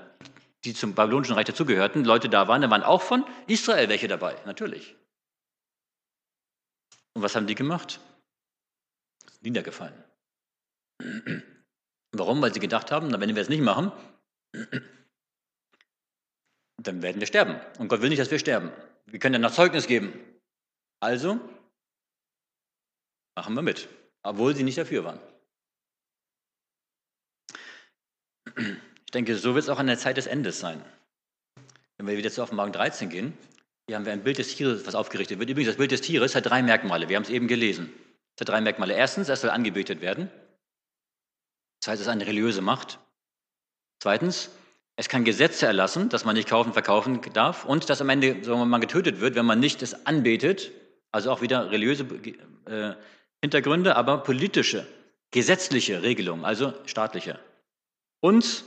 die zum babylonischen Reich dazugehörten, Leute da waren, dann waren auch von Israel welche dabei, natürlich. Und was haben die gemacht? Niedergefallen. (clears throat) Warum? Weil sie gedacht haben, wenn wir es nicht machen, (clears throat) dann werden wir sterben. Und Gott will nicht, dass wir sterben. Wir können ja noch Zeugnis geben. Also machen wir mit, obwohl sie nicht dafür waren. (clears throat) Ich denke, so wird es auch an der Zeit des Endes sein. Wenn wir wieder zu Offenbarung 13 gehen, hier haben wir ein Bild des Tieres, was aufgerichtet wird. Übrigens, das Bild des Tieres hat drei Merkmale. Wir haben es eben gelesen. Es hat drei Merkmale. Erstens, es soll angebetet werden. Das heißt, es ist eine religiöse Macht. Zweitens, es kann Gesetze erlassen, dass man nicht kaufen, verkaufen darf und dass am Ende sagen mal, getötet wird, wenn man nicht es anbetet. Also auch wieder religiöse äh, Hintergründe, aber politische, gesetzliche Regelungen, also staatliche. Und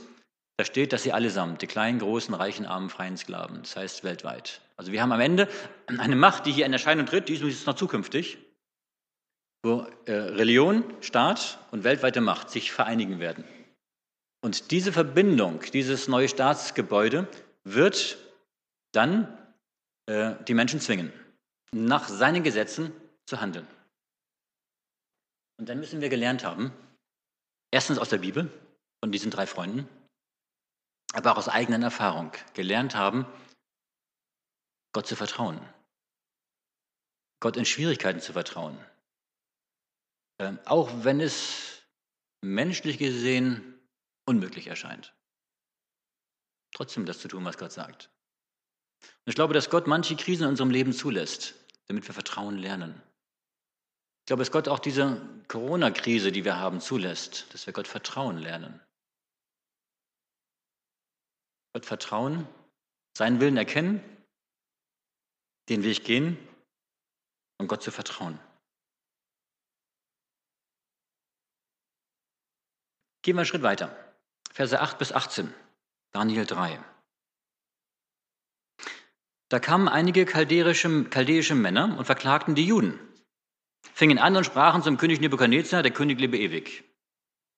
da steht, dass sie allesamt, die kleinen, großen, reichen, armen, freien Sklaven, das heißt weltweit. Also wir haben am Ende eine Macht, die hier in Erscheinung tritt, die ist noch zukünftig, wo äh, Religion, Staat und weltweite Macht sich vereinigen werden. Und diese Verbindung, dieses neue Staatsgebäude wird dann äh, die Menschen zwingen, nach seinen Gesetzen zu handeln. Und dann müssen wir gelernt haben, erstens aus der Bibel, von diesen drei Freunden, aber auch aus eigener Erfahrung, gelernt haben, Gott zu vertrauen. Gott in Schwierigkeiten zu vertrauen. Äh, auch wenn es menschlich gesehen unmöglich erscheint. Trotzdem das zu tun, was Gott sagt. Und ich glaube, dass Gott manche Krisen in unserem Leben zulässt, damit wir Vertrauen lernen. Ich glaube, dass Gott auch diese Corona-Krise, die wir haben, zulässt, dass wir Gott Vertrauen lernen. Gott vertrauen, seinen Willen erkennen, den Weg gehen und Gott zu vertrauen. Gehen wir einen Schritt weiter. Verse 8 bis 18, Daniel 3. Da kamen einige chaldäische, chaldäische Männer und verklagten die Juden, fingen an und sprachen zum König Nebukadnezar, der König lebe ewig.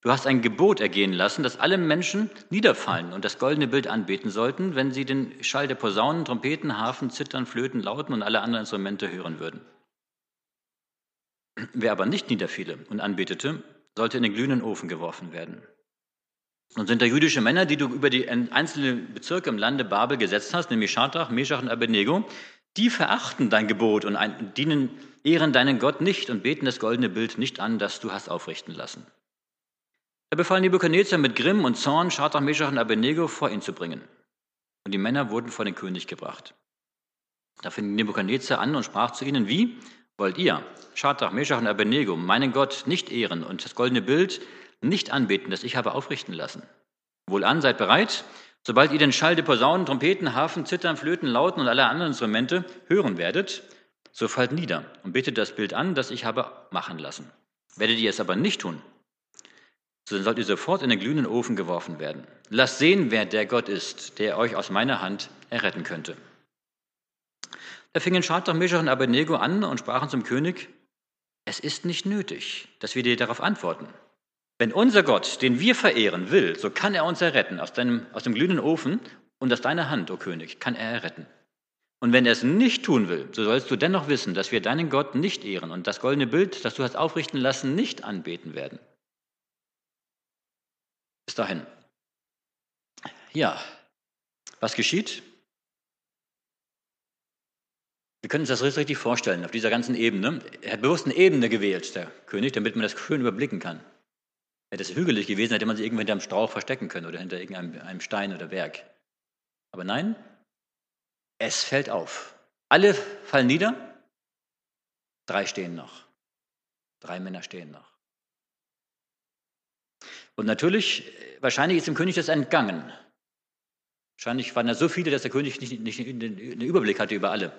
Du hast ein Gebot ergehen lassen, dass alle Menschen niederfallen und das goldene Bild anbeten sollten, wenn sie den Schall der Posaunen, Trompeten, Hafen, Zittern, Flöten, Lauten und alle anderen Instrumente hören würden. Wer aber nicht niederfiele und anbetete, sollte in den glühenden Ofen geworfen werden. Und sind da jüdische Männer, die du über die einzelnen Bezirke im Lande Babel gesetzt hast, nämlich Schadrach, Meshach und Abednego, die verachten dein Gebot und dienen, ehren deinen Gott nicht und beten das goldene Bild nicht an, das du hast aufrichten lassen. Da befahl Nebuchadnezzar mit Grimm und Zorn, Schadrach, Meshach und Abednego vor ihn zu bringen. Und die Männer wurden vor den König gebracht. Da fing Nebuchadnezzar an und sprach zu ihnen, wie wollt ihr, Schadrach, Meshach und Abednego, meinen Gott nicht ehren und das goldene Bild nicht anbeten, das ich habe aufrichten lassen? Wohlan, seid bereit, sobald ihr den Schall der Posaunen, Trompeten, Hafen, Zittern, Flöten, Lauten und aller anderen Instrumente hören werdet, so fallt nieder und betet das Bild an, das ich habe machen lassen. Werdet ihr es aber nicht tun, so sollt ihr sofort in den glühenden Ofen geworfen werden. Lasst sehen, wer der Gott ist, der euch aus meiner Hand erretten könnte. Da fingen Schadrach, Meshach und Abednego an und sprachen zum König, es ist nicht nötig, dass wir dir darauf antworten. Wenn unser Gott, den wir verehren, will, so kann er uns erretten aus, deinem, aus dem glühenden Ofen und aus deiner Hand, o König, kann er erretten. Und wenn er es nicht tun will, so sollst du dennoch wissen, dass wir deinen Gott nicht ehren und das goldene Bild, das du hast aufrichten lassen, nicht anbeten werden. Bis dahin. Ja, was geschieht? Wir können uns das richtig vorstellen, auf dieser ganzen Ebene. Er hat bewusst eine Ebene gewählt, der König, damit man das schön überblicken kann. Wäre das hügelig gewesen, hätte man sich irgendwo hinter einem Strauch verstecken können oder hinter irgendeinem Stein oder Berg. Aber nein, es fällt auf. Alle fallen nieder, drei stehen noch. Drei Männer stehen noch. Und natürlich, wahrscheinlich ist dem König das entgangen. Wahrscheinlich waren da so viele, dass der König nicht, nicht den Überblick hatte über alle.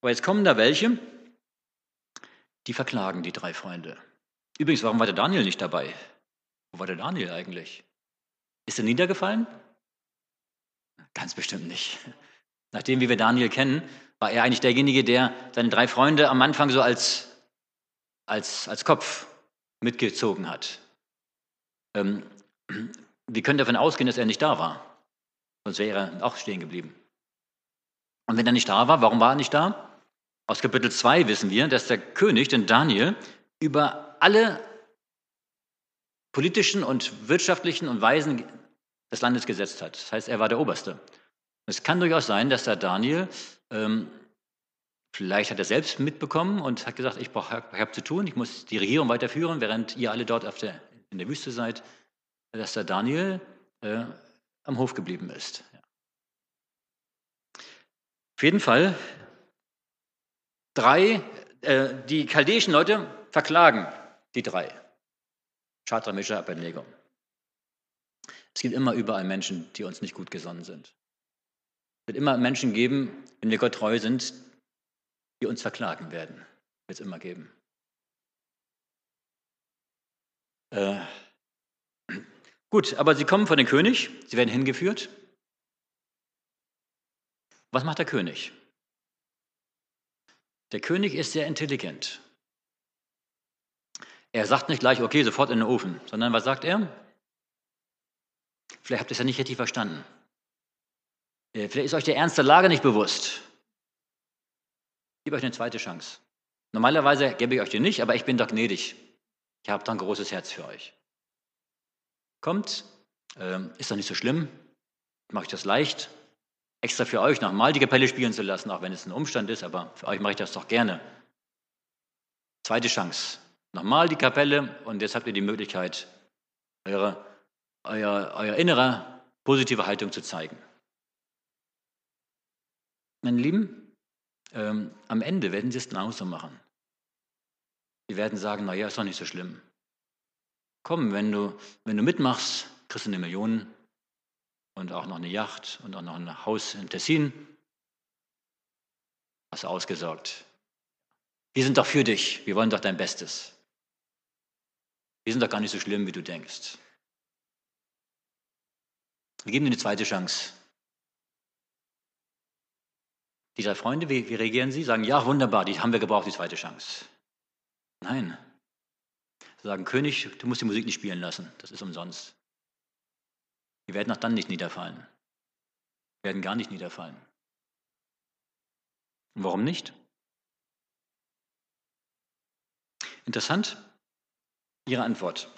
Aber jetzt kommen da welche, die verklagen die drei Freunde. Übrigens, warum war der Daniel nicht dabei? Wo war der Daniel eigentlich? Ist er niedergefallen? Ganz bestimmt nicht. Nachdem, wie wir Daniel kennen, war er eigentlich derjenige, der seine drei Freunde am Anfang so als, als, als Kopf mitgezogen hat. Ähm, (clears throat) wir können davon ausgehen, dass er nicht da war. Sonst wäre er auch stehen geblieben. Und wenn er nicht da war, warum war er nicht da? Aus Kapitel 2 wissen wir, dass der König, den Daniel, über alle politischen und wirtschaftlichen und Weisen des Landes gesetzt hat. Das heißt, er war der Oberste. Es kann durchaus sein, dass der Daniel, ähm, vielleicht hat er selbst mitbekommen und hat gesagt, ich, ich habe zu tun, ich muss die Regierung weiterführen, während ihr alle dort auf der in der Wüste seid, dass der Daniel äh, am Hof geblieben ist. Ja. Auf jeden Fall, drei, äh, die chaldäischen Leute verklagen die drei. Chatra, Misha, Abednego. Es gibt immer überall Menschen, die uns nicht gut gesonnen sind. Es wird immer Menschen geben, wenn wir Gott treu sind, die uns verklagen werden. Wird es immer geben. Äh, gut, aber sie kommen vor den König, sie werden hingeführt. Was macht der König? Der König ist sehr intelligent. Er sagt nicht gleich, okay, sofort in den Ofen, sondern was sagt er? Vielleicht habt ihr es ja nicht richtig verstanden. Äh, vielleicht ist euch der Ernst der Lage nicht bewusst. Ich gebe euch eine zweite Chance. Normalerweise gebe ich euch die nicht, aber ich bin doch gnädig. Ich habe da ein großes Herz für euch. Kommt, ähm, ist doch nicht so schlimm, mache ich das leicht, extra für euch nochmal die Kapelle spielen zu lassen, auch wenn es ein Umstand ist, aber für euch mache ich das doch gerne. Zweite Chance, nochmal die Kapelle und jetzt habt ihr die Möglichkeit, eure, euer, euer innere positive Haltung zu zeigen. Meine Lieben, ähm, am Ende werden sie es genauso machen. Die werden sagen, naja, ist doch nicht so schlimm. Komm, wenn du, wenn du mitmachst, kriegst du eine Million und auch noch eine Yacht und auch noch ein Haus in Tessin. Hast du ausgesorgt. Wir sind doch für dich. Wir wollen doch dein Bestes. Wir sind doch gar nicht so schlimm, wie du denkst. Wir geben dir eine zweite Chance. Die drei Freunde, wie, wie reagieren sie? Sagen, ja, wunderbar, die haben wir gebraucht, die zweite Chance. Nein. Sie sagen, König, du musst die Musik nicht spielen lassen, das ist umsonst. Wir werden auch dann nicht niederfallen. Wir werden gar nicht niederfallen. Und warum nicht? Interessant, Ihre Antwort.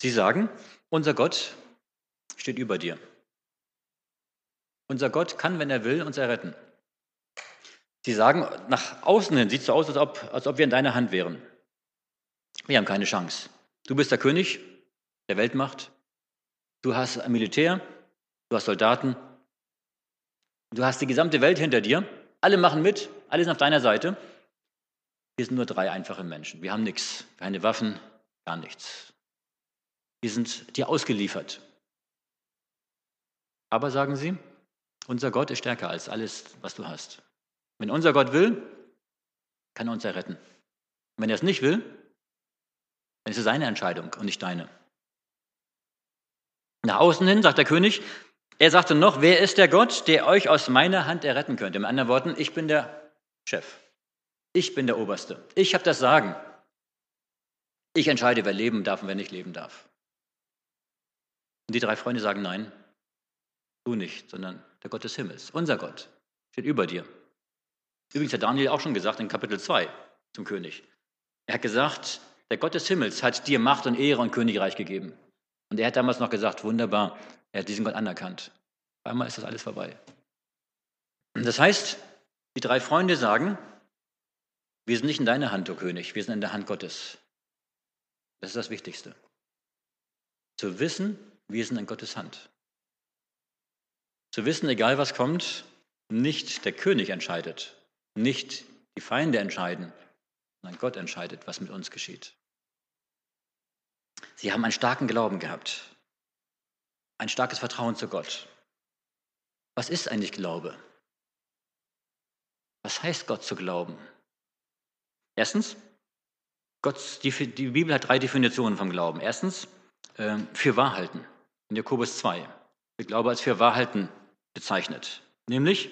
Sie sagen, unser Gott steht über dir. Unser Gott kann, wenn er will, uns erretten. Sie sagen, nach außen hin sieht es so aus, als ob, als ob wir in deiner Hand wären. Wir haben keine Chance. Du bist der König der Weltmacht. Du hast ein Militär, du hast Soldaten, du hast die gesamte Welt hinter dir. Alle machen mit, alle sind auf deiner Seite. Wir sind nur drei einfache Menschen. Wir haben nichts, keine Waffen, gar nichts. Wir sind dir ausgeliefert. Aber sagen sie, unser Gott ist stärker als alles, was du hast. Wenn unser Gott will, kann er uns erretten. Und wenn er es nicht will, dann ist es seine Entscheidung und nicht deine. Nach außen hin sagt der König, er sagte noch, wer ist der Gott, der euch aus meiner Hand erretten könnte? Mit anderen Worten, ich bin der Chef. Ich bin der Oberste. Ich habe das Sagen. Ich entscheide, wer leben darf und wer nicht leben darf. Und die drei Freunde sagen, nein, du nicht, sondern der Gott des Himmels, unser Gott, steht über dir. Übrigens hat Daniel auch schon gesagt in Kapitel 2 zum König. Er hat gesagt, der Gott des Himmels hat dir Macht und Ehre und Königreich gegeben. Und er hat damals noch gesagt, wunderbar, er hat diesen Gott anerkannt. Einmal ist das alles vorbei. Das heißt, die drei Freunde sagen, wir sind nicht in deiner Hand, o oh König, wir sind in der Hand Gottes. Das ist das Wichtigste. Zu wissen, wir sind in Gottes Hand. Zu wissen, egal was kommt, nicht der König entscheidet, nicht die Feinde entscheiden, sondern Gott entscheidet, was mit uns geschieht. Sie haben einen starken Glauben gehabt, ein starkes Vertrauen zu Gott. Was ist eigentlich Glaube? Was heißt Gott zu glauben? Erstens, Gott, die, die Bibel hat drei Definitionen vom Glauben. Erstens, äh, für Wahrhalten. In Jakobus 2 wird Glaube als für Wahrhalten bezeichnet. Nämlich,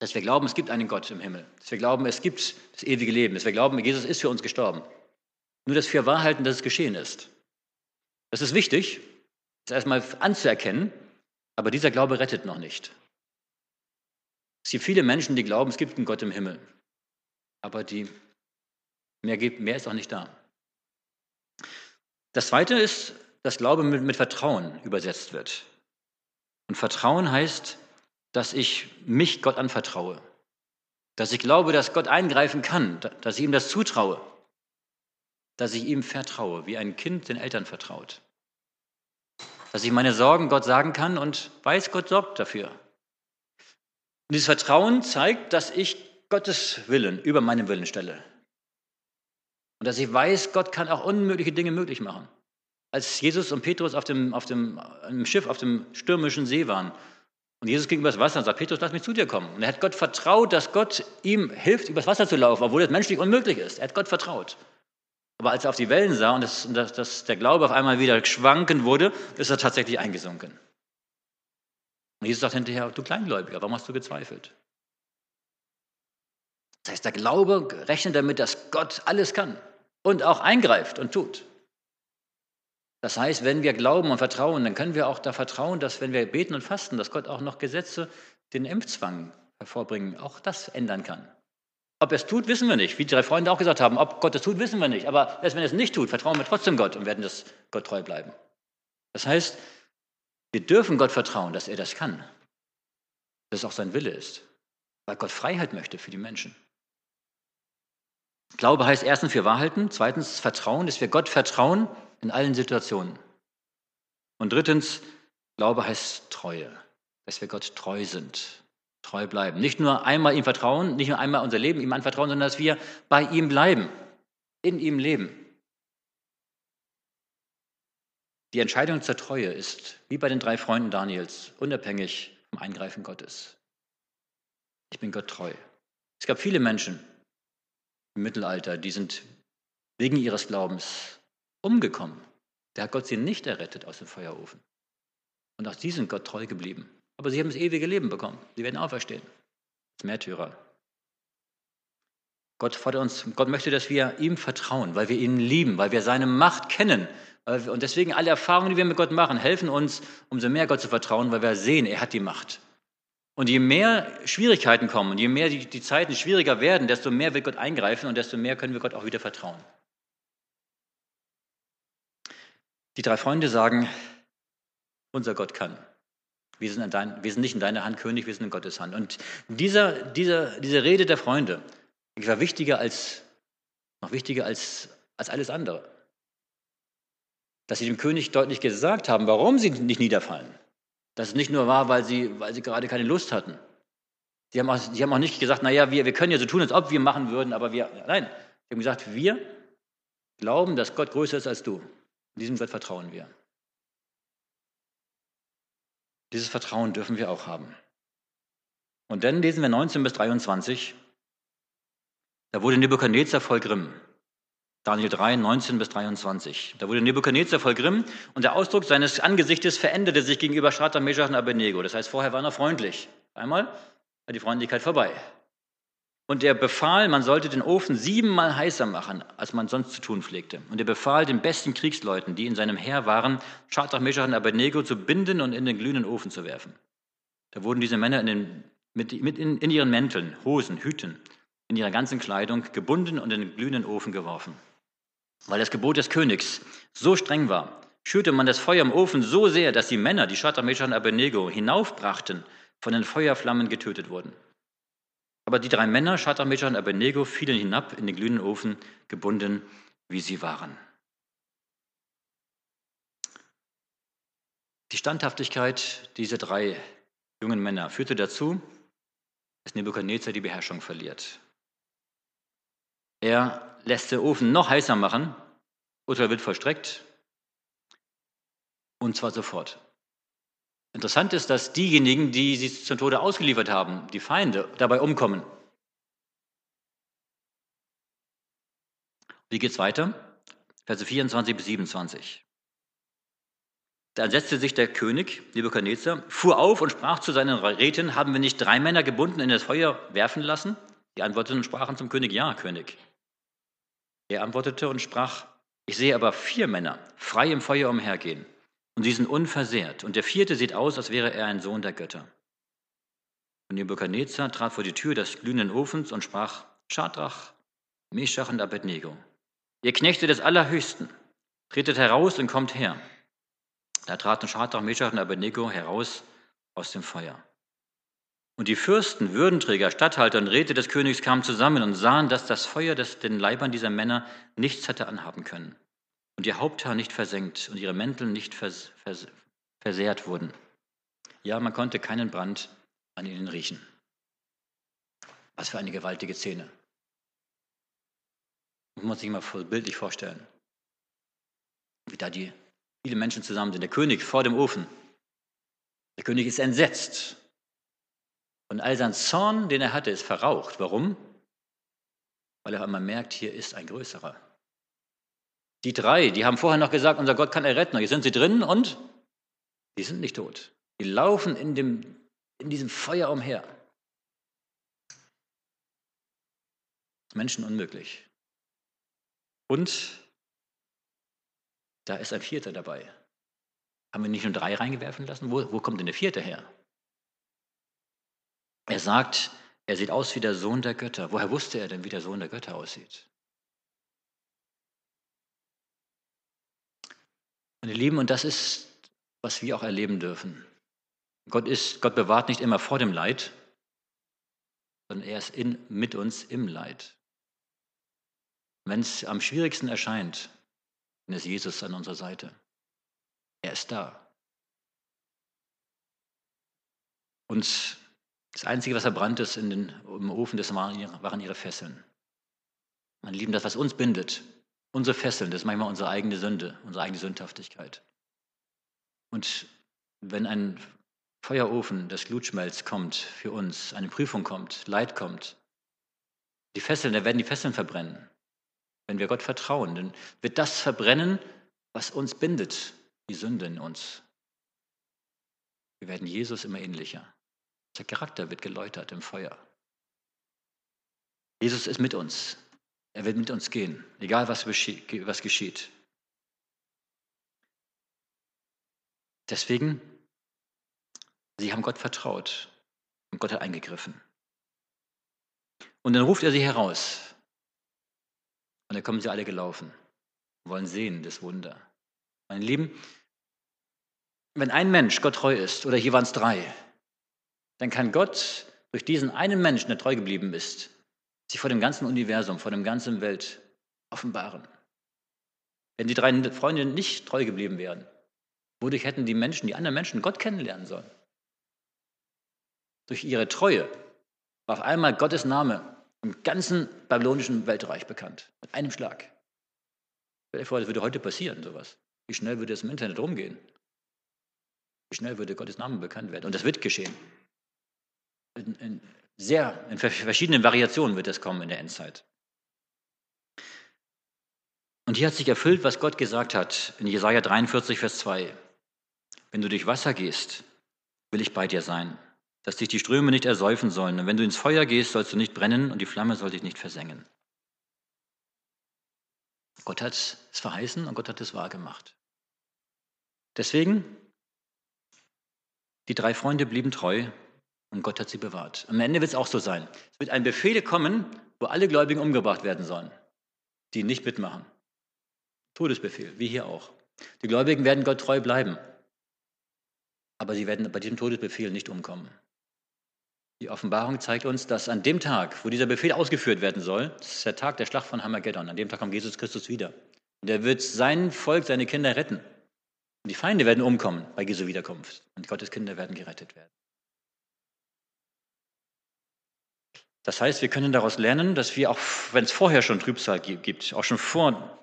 dass wir glauben, es gibt einen Gott im Himmel. Dass wir glauben, es gibt das ewige Leben. Dass wir glauben, Jesus ist für uns gestorben. Nur das für Wahrhalten, dass es geschehen ist. Das ist wichtig, das erstmal anzuerkennen, aber dieser Glaube rettet noch nicht. Es gibt viele Menschen, die glauben, es gibt einen Gott im Himmel. Aber die, mehr, gibt, mehr ist auch nicht da. Das Zweite ist, dass Glaube mit, mit Vertrauen übersetzt wird. Und Vertrauen heißt, dass ich mich Gott anvertraue. Dass ich glaube, dass Gott eingreifen kann, dass ich ihm das zutraue. Dass ich ihm vertraue, wie ein Kind den Eltern vertraut. Dass ich meine Sorgen Gott sagen kann und weiß, Gott sorgt dafür. Und dieses Vertrauen zeigt, dass ich Gottes Willen über meinen Willen stelle. Und dass ich weiß, Gott kann auch unmögliche Dinge möglich machen. Als Jesus und Petrus auf dem, auf dem im Schiff auf dem stürmischen See waren und Jesus ging übers Wasser und sagt, Petrus, lass mich zu dir kommen. Und er hat Gott vertraut, dass Gott ihm hilft, übers Wasser zu laufen, obwohl das menschlich unmöglich ist. Er hat Gott vertraut. Aber als er auf die Wellen sah und das, das, das, der Glaube auf einmal wieder schwanken wurde, ist er tatsächlich eingesunken. Und Jesus sagt hinterher, du Kleingläubiger, warum hast du gezweifelt? Das heißt, der Glaube rechnet damit, dass Gott alles kann und auch eingreift und tut. Das heißt, wenn wir glauben und vertrauen, dann können wir auch da vertrauen, dass wenn wir beten und fasten, dass Gott auch noch Gesetze, den Impfzwang hervorbringen, auch das ändern kann. Ob er es tut, wissen wir nicht. Wie die drei Freunde auch gesagt haben, ob Gott es tut, wissen wir nicht. Aber erst wenn er es nicht tut, vertrauen wir trotzdem Gott und werden das Gott treu bleiben. Das heißt, wir dürfen Gott vertrauen, dass er das kann. Dass es auch sein Wille ist. Weil Gott Freiheit möchte für die Menschen. Glaube heißt erstens für Wahrhalten, zweitens Vertrauen, dass wir Gott vertrauen in allen Situationen. Und drittens, Glaube heißt Treue, dass wir Gott treu sind, treu bleiben. Nicht nur einmal ihm vertrauen, nicht nur einmal unser Leben ihm anvertrauen, sondern dass wir bei ihm bleiben, in ihm leben. Die Entscheidung zur Treue ist, wie bei den drei Freunden Daniels, unabhängig vom Eingreifen Gottes. Ich bin Gott treu. Es gab viele Menschen im Mittelalter, die sind wegen ihres Glaubens umgekommen. Da hat Gott sie nicht errettet aus dem Feuerofen. Und auch sie sind Gott treu geblieben. Aber sie haben das ewige Leben bekommen. Sie werden auferstehen. Als Märtyrer. Gott fordert uns, Gott möchte, dass wir ihm vertrauen, weil wir ihn lieben, weil wir seine Macht kennen. Und deswegen alle Erfahrungen, die wir mit Gott machen, helfen uns, umso mehr Gott zu vertrauen, weil wir sehen, er hat die Macht. Und je mehr Schwierigkeiten kommen und je mehr die, die Zeiten schwieriger werden, desto mehr wird Gott eingreifen und desto mehr können wir Gott auch wieder vertrauen. Die drei Freunde sagen, unser Gott kann. Wir sind, dein, wir sind, nicht in deiner Hand König, wir sind in Gottes Hand. Und dieser, dieser, diese Rede der Freunde die war wichtiger als, noch wichtiger als, als alles andere. Dass sie dem König deutlich gesagt haben, warum sie nicht niederfallen. Dass es nicht nur war, weil sie, weil sie gerade keine Lust hatten. Sie haben auch, sie haben auch nicht gesagt, naja, wir, wir können ja so tun, als ob wir machen würden, aber wir, nein, sie haben gesagt, wir glauben, dass Gott größer ist als du. In diesem Gott vertrauen wir. Dieses Vertrauen dürfen wir auch haben. Und dann lesen wir 19 bis 23. Da wurde Nebukadnezar voll Grimm. Daniel 3, 19 bis 23. Da wurde Nebukadnezar voll Grimm und der Ausdruck seines Angesichtes veränderte sich gegenüber Shadrach, Meshach und Abednego. Das heißt, vorher war er freundlich. Einmal war die Freundlichkeit vorbei. Und er befahl, man sollte den Ofen siebenmal heißer machen, als man sonst zu tun pflegte. Und er befahl den besten Kriegsleuten, die in seinem Heer waren, Shadrach, Meshach und Abednego zu binden und in den glühenden Ofen zu werfen. Da wurden diese Männer in, den, mit, mit in, in ihren Mänteln, Hosen, Hüten, in ihrer ganzen Kleidung gebunden und in den glühenden Ofen geworfen. Weil das Gebot des Königs so streng war, schürte man das Feuer im Ofen so sehr, dass die Männer, die Shadrach, Meshach und Abednego, hinaufbrachten, von den Feuerflammen getötet wurden. Aber die drei Männer, Meshach und Abednego, fielen hinab in den glühenden Ofen, gebunden, wie sie waren. Die Standhaftigkeit dieser drei jungen Männer führte dazu, dass Nebukadnezar die Beherrschung verliert. Er lässt den Ofen noch heißer machen, Urteil wird vollstreckt, und zwar sofort. Interessant ist, dass diejenigen, die sie zum Tode ausgeliefert haben, die Feinde, dabei umkommen. Wie geht es weiter? Verse 24 bis 27. Da setzte sich der König, Nebuchadnezzar, fuhr auf und sprach zu seinen Räten, haben wir nicht drei Männer gebunden in das Feuer werfen lassen? Die antworteten und sprachen zum König, ja, König. Er antwortete und sprach, ich sehe aber vier Männer frei im Feuer umhergehen und sie sind unversehrt. Und der vierte sieht aus, als wäre er ein Sohn der Götter. Und Nebuchadnezzar trat vor die Tür des glühenden Ofens und sprach, Schadrach, Meshach und Abednego, ihr Knechte des Allerhöchsten, tretet heraus und kommt her. Da traten Schadrach, Meshach und Abednego heraus aus dem Feuer. Und die Fürsten, Würdenträger, Statthalter und Räte des Königs kamen zusammen und sahen, dass das Feuer des, den Leibern dieser Männer nichts hatte anhaben können und ihr Haupthaar nicht versenkt und ihre Mäntel nicht vers, vers, versehrt wurden. Ja, man konnte keinen Brand an ihnen riechen. Was für eine gewaltige Szene. Man muss sich mal bildlich vorstellen, wie da die viele Menschen zusammen sind. Der König vor dem Ofen. Der König ist entsetzt. Und all sein Zorn, den er hatte, ist verraucht. Warum? Weil er einmal merkt, hier ist ein größerer. Die drei, die haben vorher noch gesagt, unser Gott kann erretten. Jetzt sind sie drin und die sind nicht tot. Die laufen in, dem, in diesem Feuer umher. Menschen unmöglich. Und da ist ein Vierter dabei. Haben wir nicht nur drei reingewerfen lassen? Wo, wo kommt denn der Vierte her? Er sagt, er sieht aus wie der Sohn der Götter. Woher wusste er denn, wie der Sohn der Götter aussieht? Meine Lieben, und das ist, was wir auch erleben dürfen. Gott, ist, Gott bewahrt nicht immer vor dem Leid, sondern er ist in, mit uns im Leid. Wenn es am schwierigsten erscheint, dann ist Jesus an unserer Seite. Er ist da. Und das Einzige, was verbrannt ist in den, im Ofen, das waren ihre Fesseln. Meine Lieben, das, was uns bindet, Unsere Fesseln, das ist manchmal unsere eigene Sünde, unsere eigene Sündhaftigkeit. Und wenn ein Feuerofen des Glutschmelz kommt für uns, eine Prüfung kommt, Leid kommt, die Fesseln, da werden die Fesseln verbrennen. Wenn wir Gott vertrauen, dann wird das verbrennen, was uns bindet, die Sünde in uns. Wir werden Jesus immer ähnlicher. Der Charakter wird geläutert im Feuer. Jesus ist mit uns. Er wird mit uns gehen, egal was, was geschieht. Deswegen, sie haben Gott vertraut und Gott hat eingegriffen. Und dann ruft er sie heraus. Und dann kommen sie alle gelaufen, wollen sehen das Wunder. Meine Lieben, wenn ein Mensch Gott treu ist, oder hier waren es drei, dann kann Gott durch diesen einen Menschen, der treu geblieben ist, sich vor dem ganzen Universum, vor dem ganzen Welt offenbaren. Wenn die drei Freunde nicht treu geblieben wären, wodurch hätten die Menschen, die anderen Menschen Gott kennenlernen sollen? Durch ihre Treue war auf einmal Gottes Name im ganzen babylonischen Weltreich bekannt. Mit einem Schlag. Stell dir vor, das würde heute passieren, sowas. Wie schnell würde es im Internet rumgehen? Wie schnell würde Gottes Name bekannt werden? Und das wird geschehen. In, in sehr, in verschiedenen Variationen wird es kommen in der Endzeit. Und hier hat sich erfüllt, was Gott gesagt hat in Jesaja 43, Vers 2. Wenn du durch Wasser gehst, will ich bei dir sein, dass dich die Ströme nicht ersäufen sollen. Und wenn du ins Feuer gehst, sollst du nicht brennen und die Flamme soll dich nicht versengen. Gott hat es verheißen und Gott hat es wahrgemacht. Deswegen, die drei Freunde blieben treu und Gott hat sie bewahrt. Am Ende wird es auch so sein. Es wird ein Befehl kommen, wo alle Gläubigen umgebracht werden sollen, die nicht mitmachen. Todesbefehl, wie hier auch. Die Gläubigen werden Gott treu bleiben, aber sie werden bei diesem Todesbefehl nicht umkommen. Die Offenbarung zeigt uns, dass an dem Tag, wo dieser Befehl ausgeführt werden soll, das ist der Tag der Schlacht von Hammergeddon, an dem Tag kommt Jesus Christus wieder. Und er wird sein Volk, seine Kinder retten. Und die Feinde werden umkommen bei Jesu Wiederkunft. Und Gottes Kinder werden gerettet werden. Das heißt, wir können daraus lernen, dass wir auch, wenn es vorher schon Trübsal gibt, auch schon vor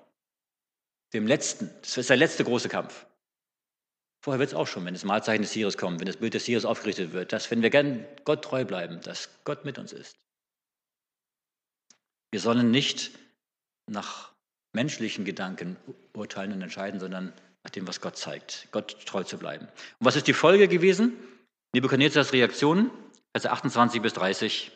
dem letzten, das ist der letzte große Kampf. Vorher wird es auch schon, wenn das Mahlzeichen des Tieres kommt, wenn das Bild des Tieres aufgerichtet wird, dass wenn wir gern Gott treu bleiben, dass Gott mit uns ist. Wir sollen nicht nach menschlichen Gedanken urteilen und entscheiden, sondern nach dem, was Gott zeigt, Gott treu zu bleiben. Und was ist die Folge gewesen? Nebuchadnezzars Reaktion, Verse 28 bis 30.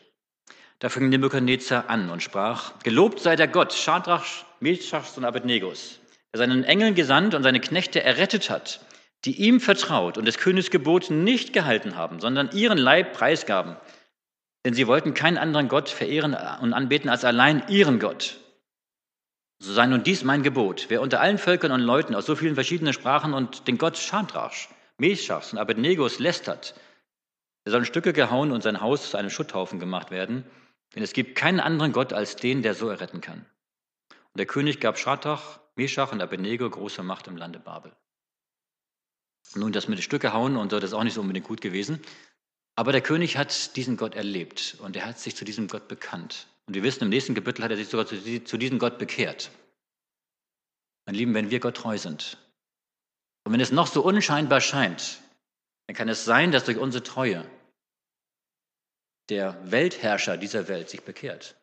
Da fing Nebuchadnezzar an und sprach, Gelobt sei der Gott Schadrach, Meshachs und Abednegos, der seinen Engeln gesandt und seine Knechte errettet hat, die ihm vertraut und des Königs Gebot nicht gehalten haben, sondern ihren Leib preisgaben. Denn sie wollten keinen anderen Gott verehren und anbeten als allein ihren Gott. So sei nun dies mein Gebot. Wer unter allen Völkern und Leuten aus so vielen verschiedenen Sprachen und den Gott Schadrach, Meshachs und Abednegos lästert, der soll in Stücke gehauen und sein Haus zu einem Schutthaufen gemacht werden. Denn es gibt keinen anderen Gott als den, der so erretten kann. Und der König gab Schadrach, Meshach und Abednego große Macht im Lande Babel. Nun, das mit den Stücke hauen und so, das ist auch nicht so unbedingt gut gewesen. Aber der König hat diesen Gott erlebt und er hat sich zu diesem Gott bekannt. Und wir wissen, im nächsten Kapitel hat er sich sogar zu, diesem Gott bekehrt. Mein Lieben, wenn wir Gott treu sind und wenn es noch so unscheinbar scheint, dann kann es sein, dass durch unsere Treue der Weltherrscher dieser Welt sich bekehrt.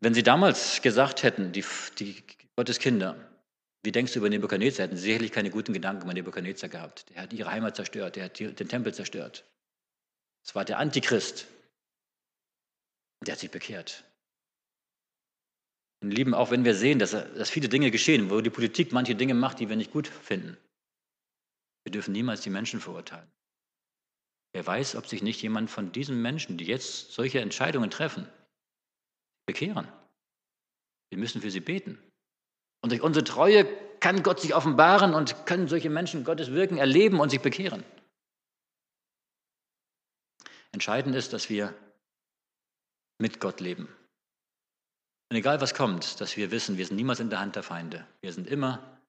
Wenn sie damals gesagt hätten, die, die Gottes wie denkst du über Nebuchadnezzar? Hätten sie sicherlich keine guten Gedanken über Nebuchadnezzar gehabt. Der hat ihre Heimat zerstört, der hat den Tempel zerstört. Es war der Antichrist. Der hat sich bekehrt. Und lieben, auch wenn wir sehen, dass, dass viele Dinge geschehen, wo die Politik manche Dinge macht, die wir nicht gut finden, wir dürfen niemals die Menschen verurteilen. Wer weiß, ob sich nicht jemand von diesen Menschen, die jetzt solche Entscheidungen treffen, bekehren. Wir müssen für sie beten. Und durch unsere Treue kann Gott sich offenbaren und können solche Menschen Gottes Wirken erleben und sich bekehren. Entscheidend ist, dass wir mit Gott leben. Und egal was kommt, dass wir wissen, wir sind niemals in der Hand der Feinde. Wir sind immer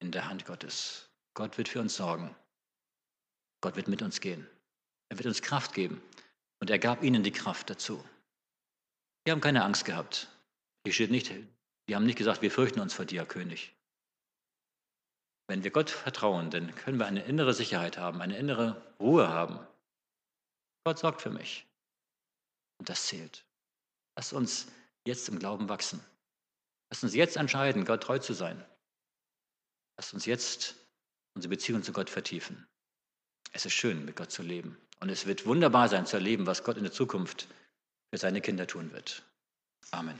in der Hand Gottes. Gott wird für uns sorgen. Gott wird mit uns gehen. Er wird uns Kraft geben. Und er gab ihnen die Kraft dazu. Wir haben keine Angst gehabt. Hier steht nicht, die haben nicht gesagt, wir fürchten uns vor dir, König. Wenn wir Gott vertrauen, dann können wir eine innere Sicherheit haben, eine innere Ruhe haben. Gott sorgt für mich. Und das zählt. Lass uns jetzt im Glauben wachsen. Lass uns jetzt entscheiden, Gott treu zu sein. Lass uns jetzt unsere Beziehung zu Gott vertiefen. Es ist schön, mit Gott zu leben. Und es wird wunderbar sein zu erleben, was Gott in der Zukunft für seine Kinder tun wird. Amen.